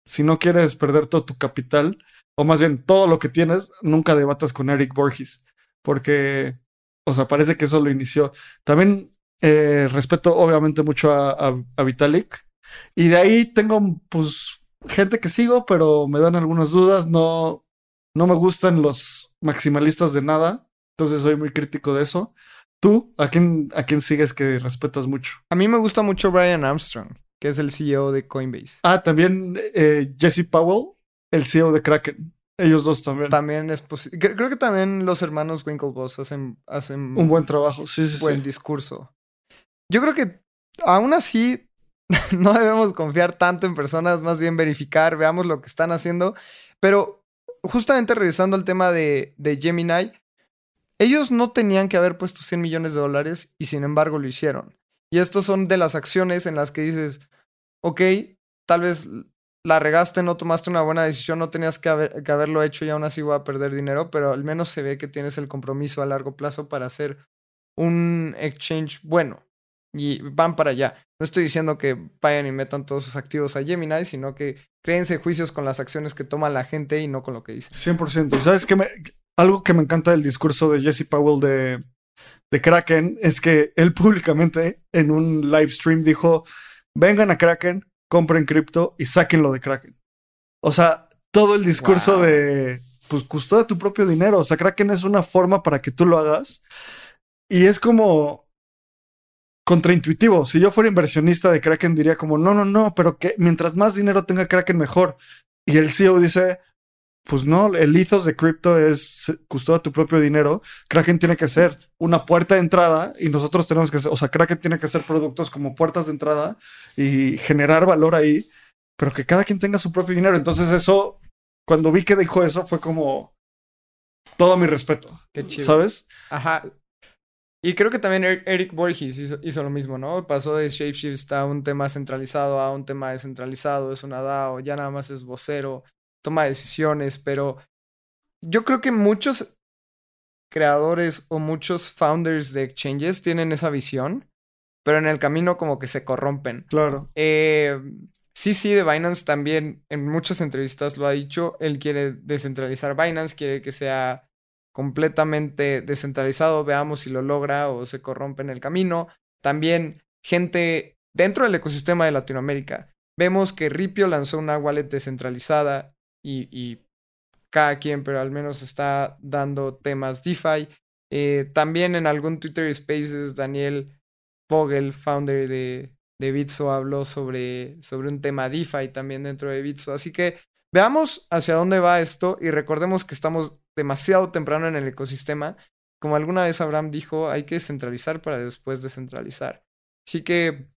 si no quieres perder todo tu capital, o más bien todo lo que tienes, nunca debatas con Eric Borges, porque, o sea, parece que eso lo inició. También eh, respeto obviamente mucho a, a Vitalik. Y de ahí tengo, pues, gente que sigo, pero me dan algunas dudas. No, no me gustan los maximalistas de nada. Entonces soy muy crítico de eso. ¿Tú a quién, a quién sigues que respetas mucho? A mí me gusta mucho Brian Armstrong, que es el CEO de Coinbase. Ah, también eh, Jesse Powell, el CEO de Kraken. Ellos dos también. También es posible. Creo que también los hermanos Winklevoss hacen, hacen un buen trabajo. Sí, sí, buen discurso. Yo creo que aún así (laughs) no debemos confiar tanto en personas, más bien verificar, veamos lo que están haciendo. Pero justamente revisando el tema de, de Gemini, ellos no tenían que haber puesto 100 millones de dólares y sin embargo lo hicieron. Y estos son de las acciones en las que dices, ok, tal vez la regaste, no tomaste una buena decisión, no tenías que, haberlo hecho y aún así voy a perder dinero, pero al menos se ve que tienes el compromiso a largo plazo para hacer un exchange bueno. Y van para allá. No estoy diciendo que vayan y metan todos sus activos a Gemini, sino que créense juicios con las acciones que toma la gente y no con lo que dice. 100%. Y sabes que algo que me encanta del discurso de Jesse Powell de, de Kraken es que él públicamente en un live stream dijo, vengan a Kraken, compren cripto y sáquenlo de Kraken. O sea, todo el discurso de, pues custodia tu propio dinero. O sea, Kraken es una forma para que tú lo hagas. Y es como contraintuitivo. Si yo fuera inversionista de Kraken, diría como, no, no, no, pero que mientras más dinero tenga Kraken, mejor. Y el CEO dice, pues no, el ethos de cripto es custodia tu propio dinero. Kraken tiene que ser una puerta de entrada y nosotros tenemos que ser, o sea, Kraken tiene que ser productos como puertas de entrada y generar valor ahí, pero que cada quien tenga su propio dinero. Entonces eso, cuando vi que dijo eso, fue como todo mi respeto. Qué chido. ¿Sabes? Ajá. Y creo que también Eric Borges hizo, hizo, lo mismo, ¿no? Pasó de ShapeShift a un tema centralizado a un tema descentralizado, es una DAO, ya nada más es vocero toma decisiones, pero yo creo que muchos creadores o muchos founders de exchanges tienen esa visión, pero en el camino como que se corrompen. Claro. Eh, sí, sí, de Binance también en muchas entrevistas lo ha dicho, él quiere descentralizar Binance, quiere que sea completamente descentralizado, veamos si lo logra o se corrompe en el camino. También gente dentro del ecosistema de Latinoamérica. Vemos que Ripio lanzó una wallet descentralizada y, cada quien, pero al menos está dando temas DeFi. Eh, también en algún Twitter Spaces, Daniel Vogel, founder de, de Bitso, habló sobre, sobre un tema DeFi también dentro de Bitso. Así que veamos hacia dónde va esto y recordemos que estamos demasiado temprano en el ecosistema. Como alguna vez Abraham dijo, hay que descentralizar para después descentralizar. Así que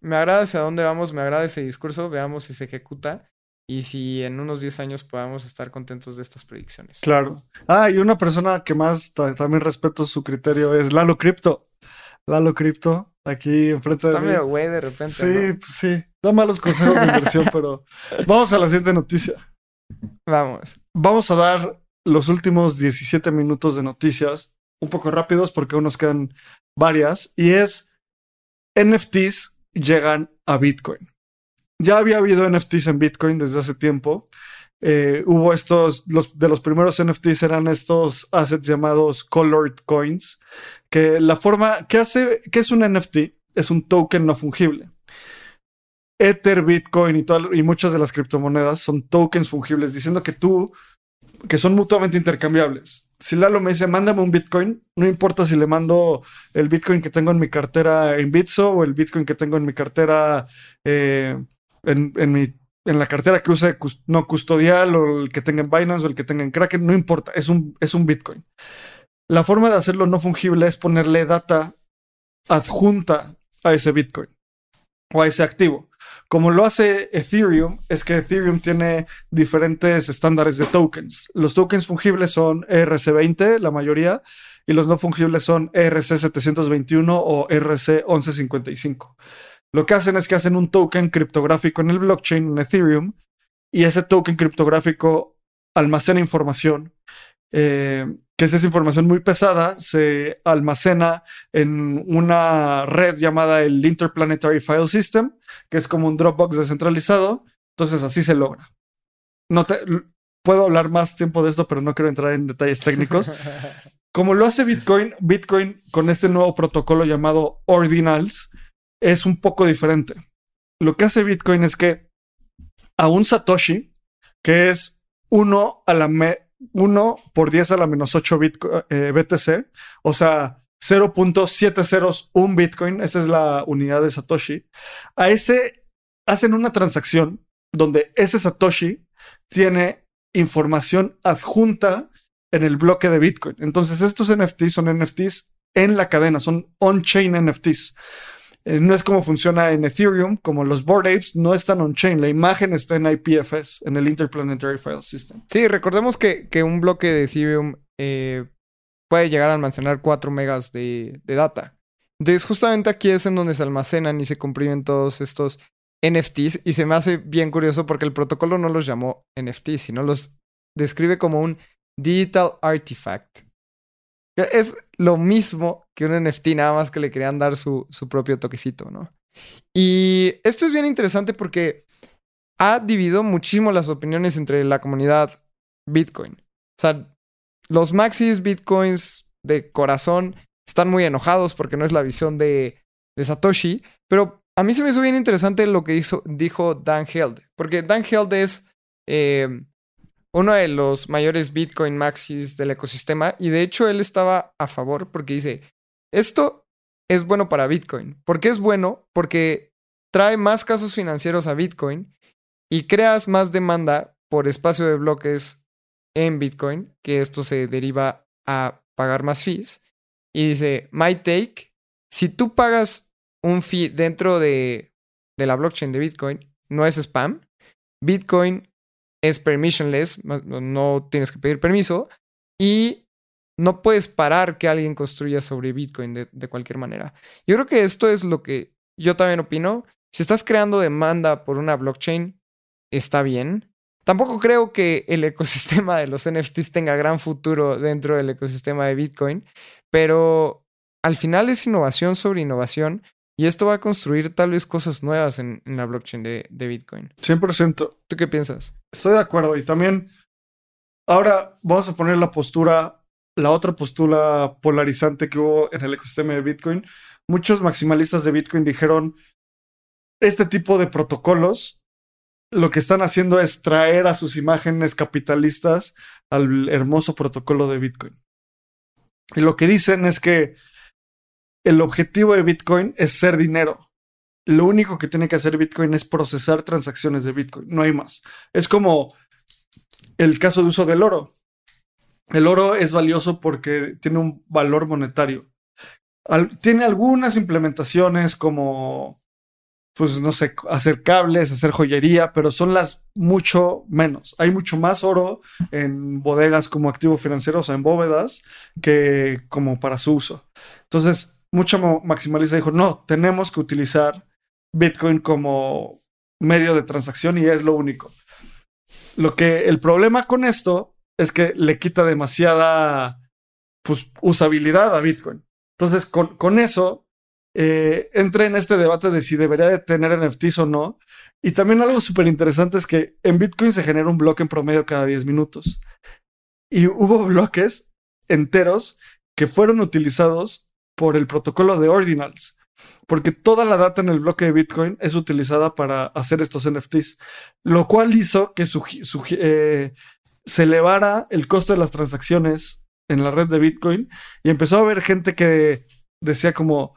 me agrada hacia dónde vamos, me agrada ese discurso, veamos si se ejecuta y si en unos 10 años podamos estar contentos de estas predicciones. Claro. Ah, y una persona que más también respeto su criterio es Lalo Crypto. Lalo Crypto, aquí enfrente Está de Está medio güey de repente. Sí, pues sí. Da malos consejos de inversión, (laughs) pero vamos a la siguiente noticia. Vamos. Vamos a dar los últimos 17 minutos de noticias, un poco rápidos porque aún nos quedan varias, y es NFTs llegan a Bitcoin. Ya había habido NFTs en Bitcoin desde hace tiempo. Eh, hubo estos, los, de los primeros NFTs eran estos assets llamados colored coins, que la forma, ¿qué hace, qué es un NFT? Es un token no fungible. Ether, Bitcoin y, y muchas de las criptomonedas son tokens fungibles, diciendo que tú, que son mutuamente intercambiables. Si Lalo me dice, mándame un Bitcoin, no importa si le mando el Bitcoin que tengo en mi cartera en Bitso o el Bitcoin que tengo en mi cartera eh, en, en la cartera que use no custodial o el que tenga en Binance o el que tenga en Kraken, no importa, es un, es un Bitcoin. La forma de hacerlo no fungible es ponerle data adjunta a ese Bitcoin o a ese activo. Como lo hace Ethereum, es que Ethereum tiene diferentes estándares de tokens. Los tokens fungibles son ERC20, la mayoría, y los no fungibles son ERC721 o ERC1155. Lo que hacen es que hacen un token criptográfico en el blockchain, en Ethereum, y ese token criptográfico almacena información, eh, que es esa información muy pesada, se almacena en una red llamada el Interplanetary File System, que es como un Dropbox descentralizado. Entonces así se logra. No te, puedo hablar más tiempo de esto, pero no quiero entrar en detalles técnicos. (laughs) Como lo hace Bitcoin, Bitcoin con este nuevo protocolo llamado Ordinals, es un poco diferente. Lo que hace Bitcoin es que a un Satoshi, que es 1 a la 1 por 10 a la menos 8 BTC, o sea, 0.701 Bitcoin, esa es la unidad de Satoshi, a ese hacen una transacción donde ese Satoshi tiene información adjunta en el bloque de Bitcoin. Entonces estos NFTs son NFTs en la cadena, son on-chain NFTs. Eh, no es como funciona en Ethereum, como los Bored Apes no están on-chain, la imagen está en IPFS, en el Interplanetary File System. Sí, recordemos que, que un bloque de Ethereum eh, puede llegar a almacenar 4 megas de, de, data. Entonces, justamente aquí es en donde se almacenan y se comprimen todos estos NFTs. Y se me hace bien curioso porque el protocolo no los llamó NFTs, sino los describe como un Digital Artifact. Es lo mismo que un NFT, nada más que le querían dar su, su propio toquecito, ¿no? Y esto es bien interesante porque ha dividido muchísimo las opiniones entre la comunidad Bitcoin. O sea, los maxis Bitcoins de corazón están muy enojados porque no es la visión de, Satoshi, pero a mí se me hizo bien interesante lo que hizo, dijo Dan Held, porque Dan Held es eh, uno de los mayores Bitcoin maxis del ecosistema y de hecho él estaba a favor porque dice, esto es bueno para Bitcoin. ¿Por qué es bueno? Porque trae más casos financieros a Bitcoin y creas más demanda por espacio de bloques en Bitcoin, que esto se deriva a pagar más fees. Y dice, my take, si tú pagas un fee dentro de, de la blockchain de Bitcoin, no es spam. Bitcoin es permissionless, no tienes que pedir permiso y no puedes parar que alguien construya sobre Bitcoin de, cualquier manera. Yo creo que esto es lo que yo también opino. Si estás creando demanda por una blockchain, está bien. Tampoco creo que el (laughs) ecosistema de los NFTs tenga gran futuro dentro del ecosistema de Bitcoin, pero al final es innovación sobre innovación y esto va a construir tal vez cosas nuevas en, en la blockchain de, de, Bitcoin. 100%. ¿Tú qué piensas? Estoy de acuerdo. Y también, ahora vamos a poner la postura, la otra postura polarizante que hubo en el ecosistema de Bitcoin. Muchos maximalistas de Bitcoin dijeron, este tipo de protocolos lo que están haciendo es traer a sus imágenes capitalistas al hermoso protocolo de Bitcoin. Y lo que dicen es que el objetivo de Bitcoin es ser dinero. Lo único que tiene que hacer Bitcoin es procesar transacciones de Bitcoin, no hay más. Es como el caso de uso del oro. El oro es valioso porque tiene un valor monetario. Tiene algunas implementaciones como, pues no sé, hacer cables, hacer joyería, pero son las mucho menos. Hay mucho más oro en bodegas como activo financiero, o sea, en bóvedas, que como para su uso. Entonces, mucha maximalista dijo, no, tenemos que utilizar Bitcoin como medio de transacción y es lo único. Lo que el problema con esto es que le quita demasiada pues, usabilidad a Bitcoin. Entonces, con, con eso, eh, entré en este debate de si debería de tener NFTs o no. Y también algo súper interesante es que en Bitcoin se genera un bloque en promedio cada 10 minutos. Y hubo (laughs) bloques enteros que fueron utilizados por el protocolo de Ordinals, porque toda la data en el bloque de Bitcoin es utilizada para hacer estos NFTs, lo cual hizo que eh, se elevara el costo de las transacciones en la red de Bitcoin y empezó a haber gente que decía como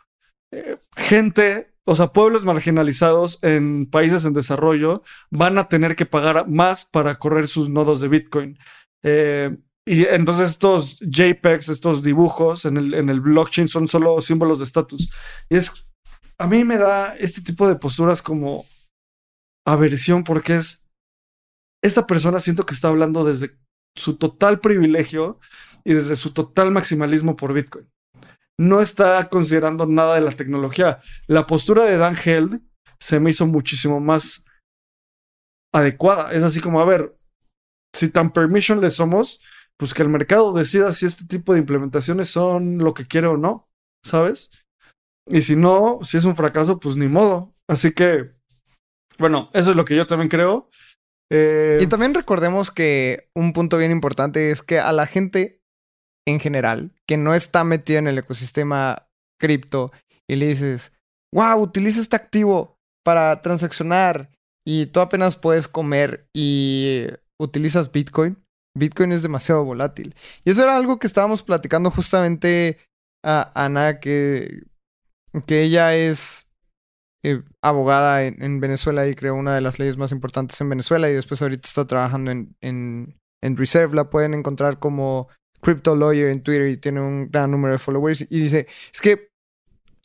eh, gente, o sea, pueblos marginalizados en países en desarrollo van a tener que pagar más para correr sus nodos de Bitcoin. Eh, y entonces estos JPEGs, estos dibujos en el, en el blockchain son solo símbolos de estatus. Y es, a mí me da este tipo de posturas como aversión porque es, esta persona siento que está hablando desde su total privilegio y desde su total maximalismo por Bitcoin. No está considerando nada de la tecnología. La postura de Dan Held se me hizo muchísimo más adecuada. Es así como, a ver, si tan permissionless somos, pues que el mercado decida si este tipo de implementaciones son lo que quiere o no, ¿sabes? Y si no, si es un fracaso, pues ni modo. Así que, bueno, eso es lo que yo también creo. Eh... Y también recordemos que un punto bien importante es que a la gente en general que no está metida en el ecosistema cripto y le dices, wow, utiliza este activo para transaccionar y tú apenas puedes comer y utilizas Bitcoin, Bitcoin es demasiado volátil. Y eso era algo que estábamos platicando justamente a Ana que, que ella es eh, abogada en, en, Venezuela y creó una de las leyes más importantes en Venezuela y después ahorita está trabajando en, en, en Reserve. La pueden encontrar como Crypto Lawyer en Twitter y tiene un gran número de followers. Y dice, es que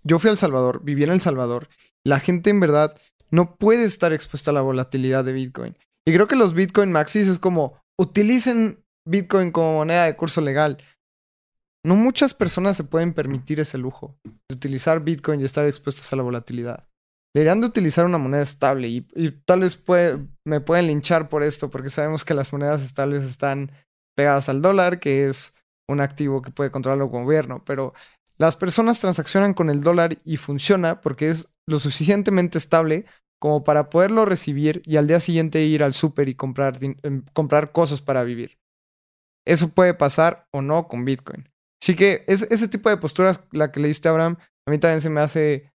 yo fui a El Salvador, viví en El Salvador. La gente en verdad no puede estar expuesta a la volatilidad de Bitcoin. Y creo que los Bitcoin Maxis es como, utilicen Bitcoin como moneda de curso legal. No muchas personas se pueden permitir ese lujo de utilizar Bitcoin y estar expuestas a la volatilidad. Deberían de utilizar una moneda estable y, tal vez me pueden linchar por esto porque sabemos que las monedas estables están pegadas al dólar, que es un activo que puede controlar el gobierno, pero las personas transaccionan con el dólar y funciona porque es lo suficientemente estable como para poderlo recibir y al día siguiente ir al súper y comprar, em, comprar cosas para vivir. Eso puede pasar o no con Bitcoin. Así que es, ese tipo de posturas, la que le diste a Abraham, a mí también se me hace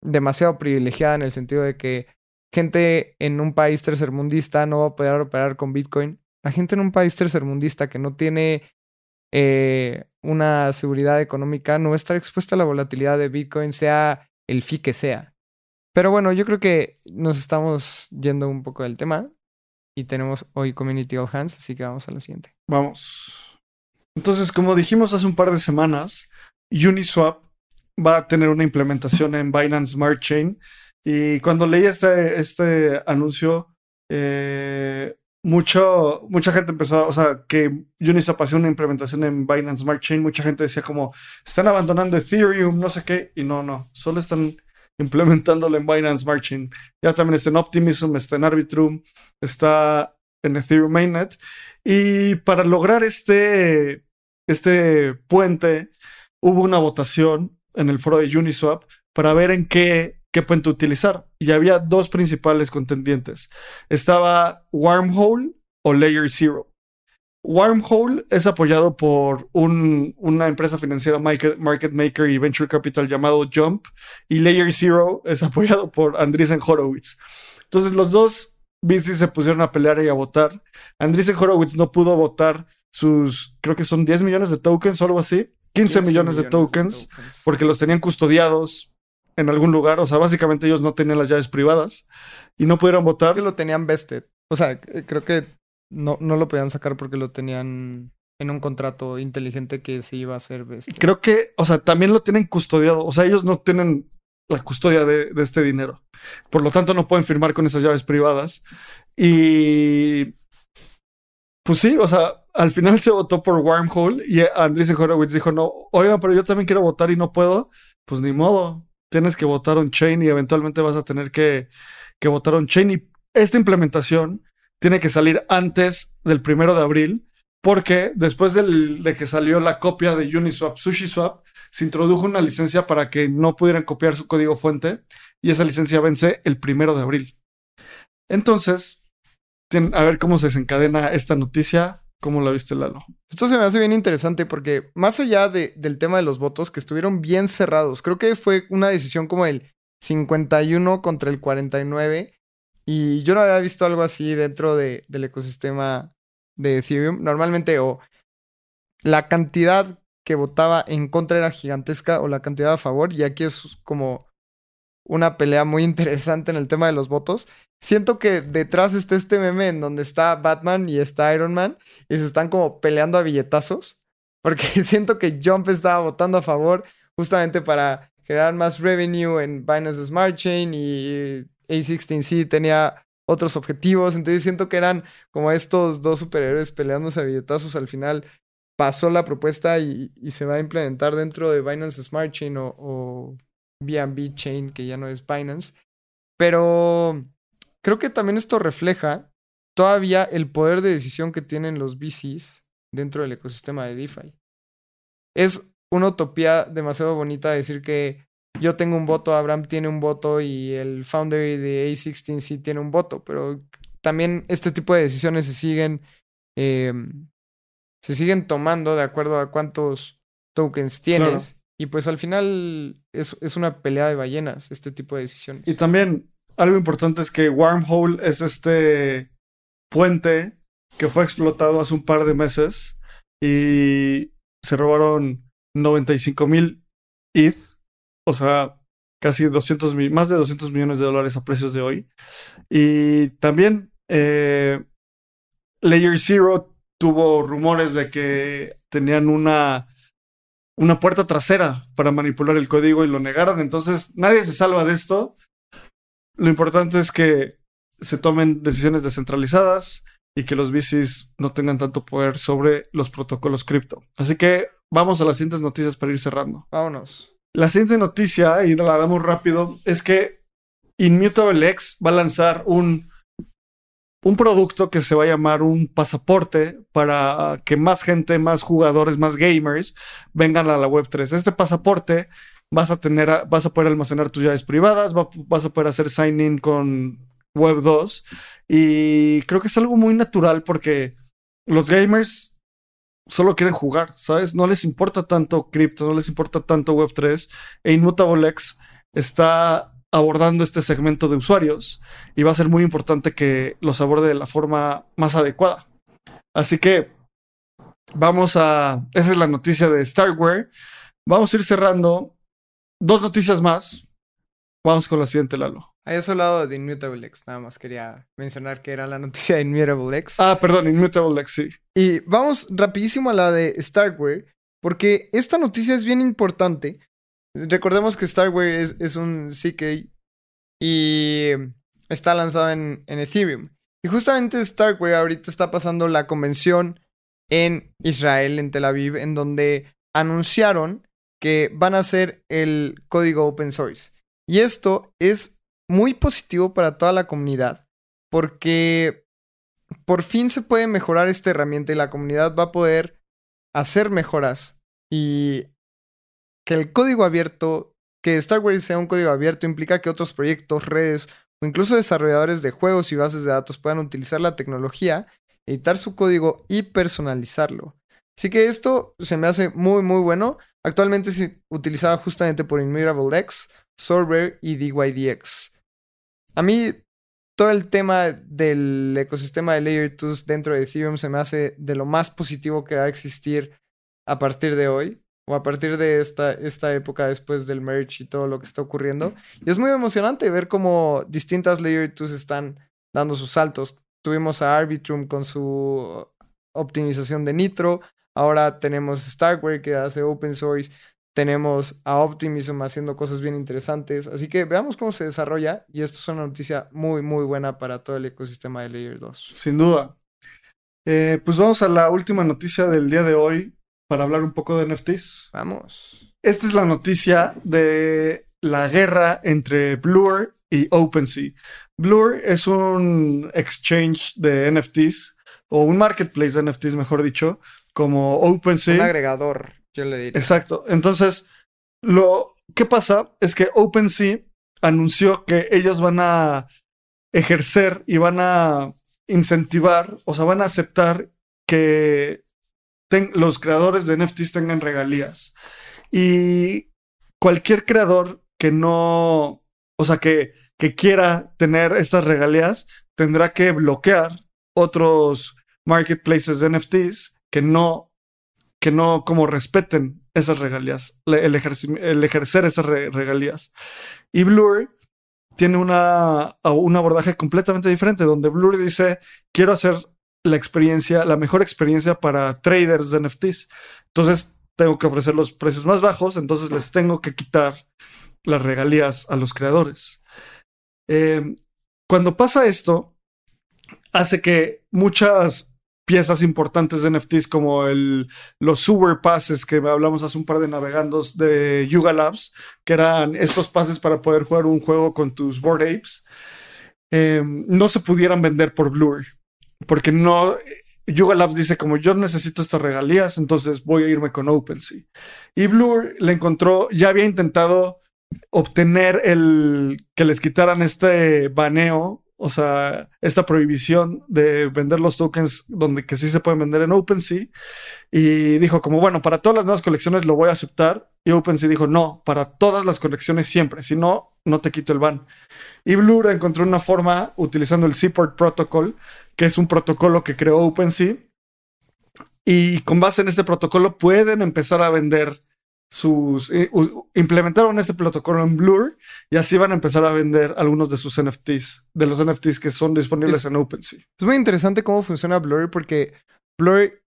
demasiado privilegiada en el sentido de que gente en un país tercermundista no va a poder operar con Bitcoin. La gente en un país tercermundista que no tiene eh, una seguridad económica no va a estar expuesta a la volatilidad de Bitcoin, sea el fee que sea. Pero bueno, yo creo que nos estamos yendo un poco del tema y tenemos hoy Community All Hands, así que vamos a la siguiente. Vamos. Entonces, como dijimos hace un par de semanas, Uniswap va a tener una implementación en Binance Smart Chain. Y cuando leí este, este anuncio, eh, mucho, mucha gente empezó, o sea, que Uniswap hacía una implementación en Binance Smart Chain, mucha gente decía como, están abandonando Ethereum, no sé qué, y no, no, solo están implementándolo en Binance Smart. Ya también está en Optimism, está en Arbitrum, está en Ethereum Mainnet. Y para lograr este, este puente, hubo una votación en el foro de Uniswap para ver en qué, qué puente utilizar. Y había dos principales contendientes. Estaba Wormhole o Layer Zero. Wormhole es apoyado por un, una empresa financiera market, market, maker y venture capital llamado Jump y Layer Zero es apoyado por Andreessen Horowitz. Entonces los dos VCs se pusieron a pelear y a votar. Andreessen Horowitz no pudo votar sus, creo que son 10 millones de tokens o algo así. 15, millones, de, tokens, porque los tenían custodiados en algún lugar. O sea, básicamente ellos no tenían las llaves privadas y no pudieron votar. Que lo tenían vested. O sea, creo que no, no lo podían sacar porque lo tenían en un contrato inteligente que se iba a hacer vested. Creo que, o sea, también lo tienen custodiado. O sea, ellos no tienen la custodia de, de este dinero. Por lo tanto, no pueden firmar con esas llaves privadas. Y pues sí, o sea, al final se votó por Wormhole y Andreessen Horowitz dijo, no, oigan, pero yo también quiero votar y no puedo. Pues ni modo, tienes que votar un chain y eventualmente vas a tener que, que votar un chain. Y esta implementación tiene que salir antes del primero de abril porque después de que salió la copia de Uniswap, SushiSwap, se introdujo una licencia para que no pudieran copiar su código fuente y esa licencia vence el primero de abril. Entonces, a ver cómo se desencadena esta noticia. ¿Cómo la viste, Lalo? Esto se me hace bien interesante porque más allá de, del tema de los votos, que estuvieron bien cerrados, creo que fue una decisión como el 51 contra el 49 y yo no había visto algo así dentro de, del ecosistema de Ethereum. Normalmente o la cantidad que votaba en contra era gigantesca o la cantidad a favor y aquí es como una pelea muy (laughs) interesante en el tema de los votos. Siento que detrás está este meme en donde está Batman y está Iron Man y se están como peleando a billetazos. (laughs) Porque siento que Jump estaba votando a favor justamente para generar más revenue en Binance Smart Chain y A16C tenía otros objetivos. Entonces siento que eran como estos dos superhéroes peleándose a billetazos. Al final pasó la propuesta y, se va a implementar dentro de Binance Smart Chain o, o BNB Chain, que ya no es Binance. Pero creo que también esto refleja todavía el poder de decisión que tienen los VCs dentro del ecosistema de DeFi. Es una utopía demasiado bonita decir que yo tengo un voto, Abraham tiene un voto y el founder de A16C tiene un voto, pero también este tipo de decisiones se siguen, em, se siguen tomando de acuerdo a cuántos tokens tienes. Y pues al final es, es, una pelea de ballenas, este tipo de decisiones. Y también algo importante es que Wormhole es este puente que fue explotado hace un par de meses y se robaron 95 mil ETH, o sea, casi 200 más de 200 millones de dólares a precios de hoy. Y también eh, Layer Zero tuvo rumores de que tenían una, una puerta trasera para manipular el código y lo negaron. Entonces, nadie se salva de esto. Lo importante es que se tomen decisiones descentralizadas y que los VCs no tengan tanto poder sobre los protocolos cripto. Así que vamos a las siguientes noticias para ir cerrando. Vámonos. La siguiente noticia, y la damos rápido, es que Immutable X va a lanzar un, un producto que se va a llamar un pasaporte para que más gente, más jugadores, más gamers vengan a la Web3. Este pasaporte vas a tener, vas a poder almacenar tus llaves privadas, vas a poder hacer sign-in con Web 2 y creo que es algo muy natural porque los gamers solo quieren jugar, ¿sabes? No les importa tanto cripto, no les importa tanto Web3 e InmutableX está abordando este segmento de usuarios y va a ser muy importante que los aborde de la forma más adecuada. Así que vamos a... Esa es la noticia de Starware. Vamos a ir cerrando dos noticias más. Vamos con la siguiente, Lalo. Hayas hablado de Immutable X, nada más quería mencionar que era la noticia de Immutable X. Ah, perdón, Immutable X, sí. Y vamos rapidísimo a la de Starware, porque esta noticia es bien importante. Recordemos que Starware es, es un CK y está lanzado en, en Ethereum. Y justamente Starware ahorita está pasando la convención en Israel, en Tel Aviv, en donde anunciaron que van a hacer el código open source. Y esto es muy positivo para toda la comunidad porque por fin se puede mejorar esta herramienta y la comunidad va a poder hacer mejoras y que el código abierto, que Starware sea un código abierto implica que otros proyectos, redes o incluso desarrolladores de juegos y bases de datos puedan utilizar la tecnología, editar su código y personalizarlo. Así que esto se me hace muy muy bueno. Actualmente es utilizado justamente por Immutable X, Sorber y DYDX. A mí todo el tema del ecosistema de Layer 2 dentro de Ethereum se me hace de lo más positivo que va a existir a partir de hoy o a partir de esta, esta época después del merge y todo lo que está ocurriendo. Y es muy emocionante ver cómo distintas Layer 2 están dando sus saltos. Tuvimos a Arbitrum con su optimización de Nitro, ahora tenemos Starkware que hace open source, tenemos a Optimism haciendo cosas bien interesantes. Así que veamos cómo se desarrolla. Y esto es una noticia muy, muy buena para todo el ecosistema de Layer 2. Sin duda. Eh, pues vamos a la última noticia del día de hoy para hablar un poco de NFTs. Vamos. Esta es la noticia de la guerra entre Blur y OpenSea. Blur es un exchange de NFTs o un marketplace de NFTs, mejor dicho, como OpenSea. Un agregador yo le diría. Exacto. Entonces, lo que pasa es que OpenSea anunció que ellos van a ejercer y van a incentivar, o sea, van a aceptar que los creadores de NFTs tengan regalías. Y cualquier creador que no, o sea, que, que quiera tener estas regalías, tendrá que bloquear otros marketplaces de NFTs que no que no como respeten esas regalías, el, ejercer esas regalías. Y Blur tiene una, un abordaje completamente diferente, donde Blur dice, quiero hacer la experiencia, la mejor experiencia para traders de NFTs. Entonces, tengo que ofrecer los precios más bajos, entonces les tengo que quitar las regalías a los creadores. Em, cuando pasa esto, hace que muchas piezas importantes de NFTs como el, los Super Passes que hablamos hace un par de navegandos de Yuga Labs, que eran estos pases para poder jugar un juego con tus Board Apes, em, no se pudieran vender por Blur, porque no... Yuga Labs dice como yo necesito estas regalías, entonces voy a irme con OpenSea. Y Blur le encontró, ya había intentado obtener el que les quitaran este baneo o sea, esta prohibición de vender los tokens donde que sí se pueden vender en OpenSea. Y dijo como, bueno, para todas las nuevas colecciones lo voy a aceptar. Y OpenSea dijo, no, para todas las colecciones siempre. Si no, no te quito el ban. Y Blur encontró una forma utilizando el Seaport Protocol, que es un protocolo que creó OpenSea. Y con base en este protocolo pueden empezar a vender sus eh, implementaron este protocolo en Blur y así van a empezar a vender algunos de sus NFTs, de los NFTs que son disponibles Es- en OpenSea. Es muy interesante cómo funciona Blur porque Blur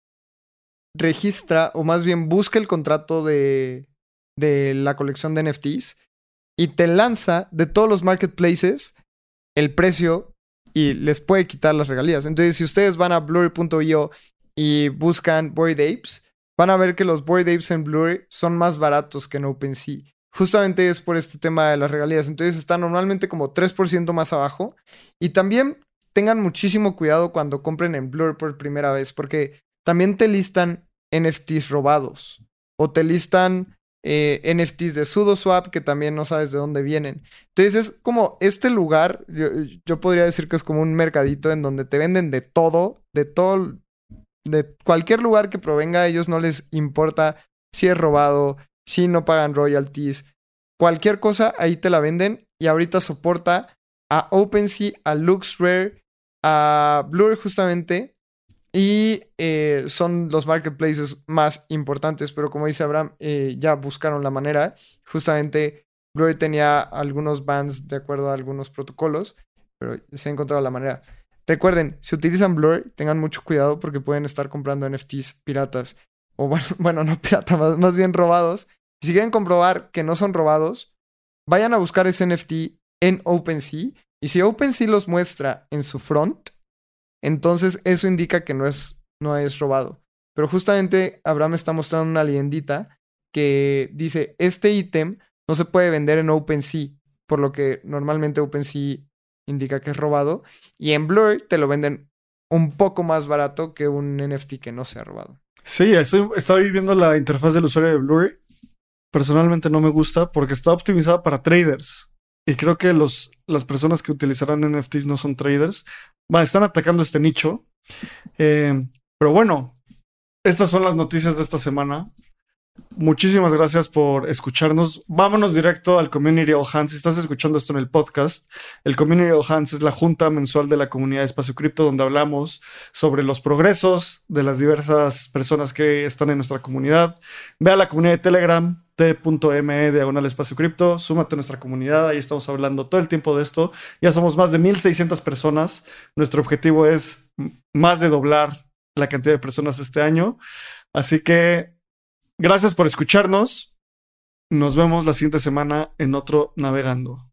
registra o más bien busca el contrato de, de la colección de NFTs y te lanza de todos los marketplaces el precio y les puede quitar las regalías. Entonces, si ustedes van a blur.io y buscan Bored Apes, van a ver que los Bored Apes en Blur son más baratos que en OpenSea. Justamente es por este tema de las regalías. Entonces están normalmente como 3% más abajo. Y también tengan muchísimo cuidado cuando compren en Blur por primera vez, porque también te listan NFTs robados o te listan eh, NFTs de SudoSwap que también no sabes de dónde vienen. Entonces es como este lugar, yo podría decir que es como un mercadito en donde te venden de todo, de todo, de cualquier lugar que provenga, a ellos no les importa si es robado, si no pagan royalties, cualquier cosa, ahí te la venden y ahorita soporta a OpenSea, a LuxRare, a Blur justamente y eh, son los marketplaces más importantes, pero como dice Abraham, eh, ya buscaron la manera. Justamente Blur tenía algunos bans de acuerdo a algunos protocolos, pero se ha encontrado la manera. Recuerden, si utilizan Blur, tengan mucho cuidado porque pueden estar comprando NFTs piratas. O bueno, (laughs) no piratas, más, más bien robados. Si quieren comprobar que no son robados, vayan a buscar ese NFT en OpenSea. Y si OpenSea los muestra en su front, entonces eso indica que no es, no es robado. Pero justamente Abraham está mostrando una leyendita que dice, este ítem no se puede vender en OpenSea, por lo que normalmente OpenSea indica que es robado. Y en Blur te lo venden un poco más barato que un NFT que no sea robado. Sí, estoy, estoy viendo la interfaz del usuario de Blur. Personalmente no me gusta porque está optimizada para traders. Y creo que los, las personas que utilizarán NFTs no son traders. Va, están atacando este nicho. Eh, pero bueno, estas son las noticias de esta semana. Muchísimas gracias por escucharnos. Vámonos directo al Community All Hands. Si estás escuchando esto en el podcast, el Community All Hands es la junta mensual de la comunidad de Espacio Cripto donde hablamos sobre los progresos de las diversas personas que están en nuestra comunidad. Ve a la comunidad de Telegram, t.me diagonal espacio cripto, súmate a nuestra comunidad, ahí estamos hablando todo el tiempo de esto. Ya somos más de 1600 personas. Nuestro objetivo es más de doblar la cantidad de personas este año. Así que Gracias por escucharnos. Nos vemos la siguiente semana en otro Navegando.